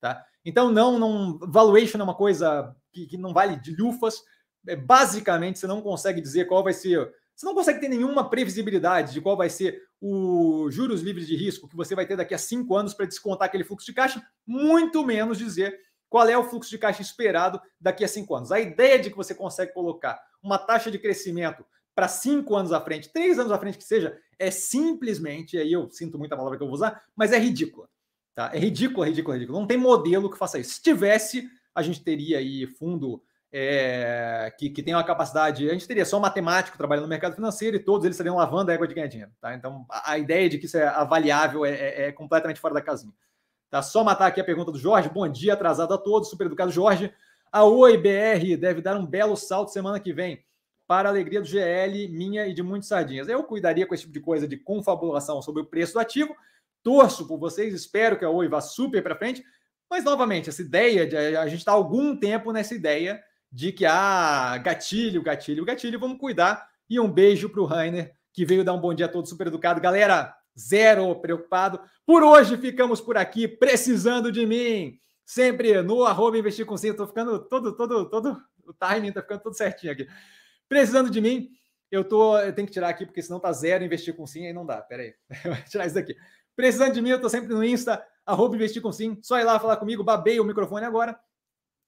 Tá? Então, não, não, valuation é uma coisa que, que não vale de lufas. É, basicamente, você não consegue dizer qual vai ser. Você não consegue ter nenhuma previsibilidade de qual vai ser o juros livres de risco que você vai ter daqui a cinco anos para descontar aquele fluxo de caixa, muito menos dizer qual é o fluxo de caixa esperado daqui a cinco anos. A ideia de que você consegue colocar uma taxa de crescimento para cinco anos à frente, três anos à frente que seja, é simplesmente, aí eu sinto muita palavra que eu vou usar, mas é ridícula. Tá? É ridículo, é ridículo, é ridículo. Não tem modelo que faça isso. Se tivesse, a gente teria aí fundo é, que, que tem uma capacidade, a gente teria só matemático trabalhando no mercado financeiro e todos eles estariam lavando a égua de ganhar dinheiro. Tá? Então, a, a ideia de que isso é avaliável é, é, é completamente fora da casinha. Tá? Só matar aqui a pergunta do Jorge. Bom dia, atrasado a todos. Super educado Jorge. A Oi BR deve dar um belo salto semana que vem para a alegria do GL, minha e de muitos sardinhas. Eu cuidaria com esse tipo de coisa de confabulação sobre o preço do ativo. Torço por vocês, espero que a Oi vá super para frente. Mas, novamente, essa ideia de a gente está algum tempo nessa ideia de que, ah, gatilho, gatilho, gatilho, vamos cuidar. E um beijo para o Rainer, que veio dar um bom dia todo super educado. Galera, zero preocupado. Por hoje ficamos por aqui, precisando de mim. Sempre no arroba investir com sim. Estou ficando todo, todo, todo. O timing está ficando tudo certinho aqui. Precisando de mim, eu tô. Eu tenho que tirar aqui, porque senão tá zero investir com sim, aí não dá. Pera aí. Vou tirar isso daqui. Precisando de mim, eu tô sempre no Insta, arroba investir com sim. Só ir lá falar comigo, babei o microfone agora.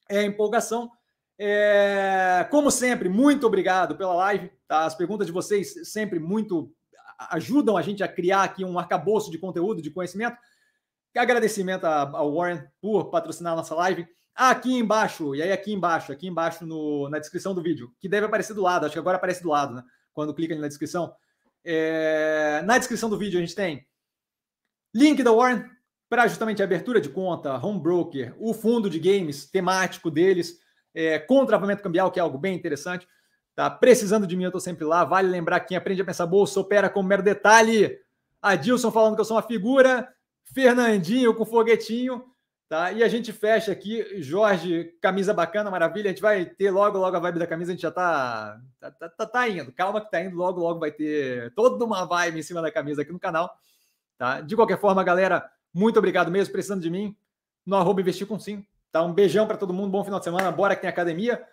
É empolgação. É, como sempre, muito obrigado pela live. Tá? As perguntas de vocês sempre muito ajudam a gente a criar aqui um arcabouço de conteúdo, de conhecimento. Agradecimento ao Warren por patrocinar a nossa live. Aqui embaixo, e aí aqui embaixo, aqui embaixo no, na descrição do vídeo, que deve aparecer do lado, acho que agora aparece do lado, né? Quando clica na descrição. É, na descrição do vídeo a gente tem link da Warren para justamente a abertura de conta, home broker, o fundo de games temático deles, é, contravamento cambial, que é algo bem interessante. Tá precisando de mim, eu tô sempre lá. Vale lembrar quem aprende a pensar bolsa opera com mero detalhe. Adilson falando que eu sou uma figura, Fernandinho com foguetinho, tá? E a gente fecha aqui, Jorge, camisa bacana, maravilha. A gente vai ter logo, logo a vibe da camisa, a gente já tá tá, tá, tá, tá indo. Calma que tá indo, logo, logo vai ter toda uma vibe em cima da camisa aqui no canal, tá? De qualquer forma, galera, muito obrigado mesmo, precisando de mim, no arroba investir com sim, tá? Um beijão para todo mundo, bom final de semana, bora que tem academia.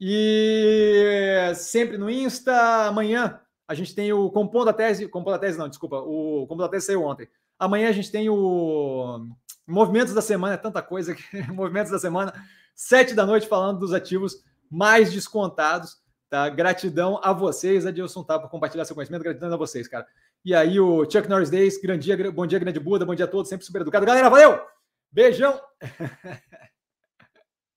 E sempre no Insta, amanhã a gente tem o Compondo a Tese, Compondo a Tese não, desculpa, o Compondo a Tese saiu ontem. Amanhã a gente tem o Movimentos da Semana, é tanta coisa que Movimentos da Semana, sete da noite falando dos ativos mais descontados, tá? Gratidão a vocês, Adilson, tá? Por compartilhar seu conhecimento, gratidão a vocês, cara. E aí o Chuck Norris Days, grande dia, bom dia, grande Buda, bom dia a todos, sempre super educado. Galera, valeu! Beijão!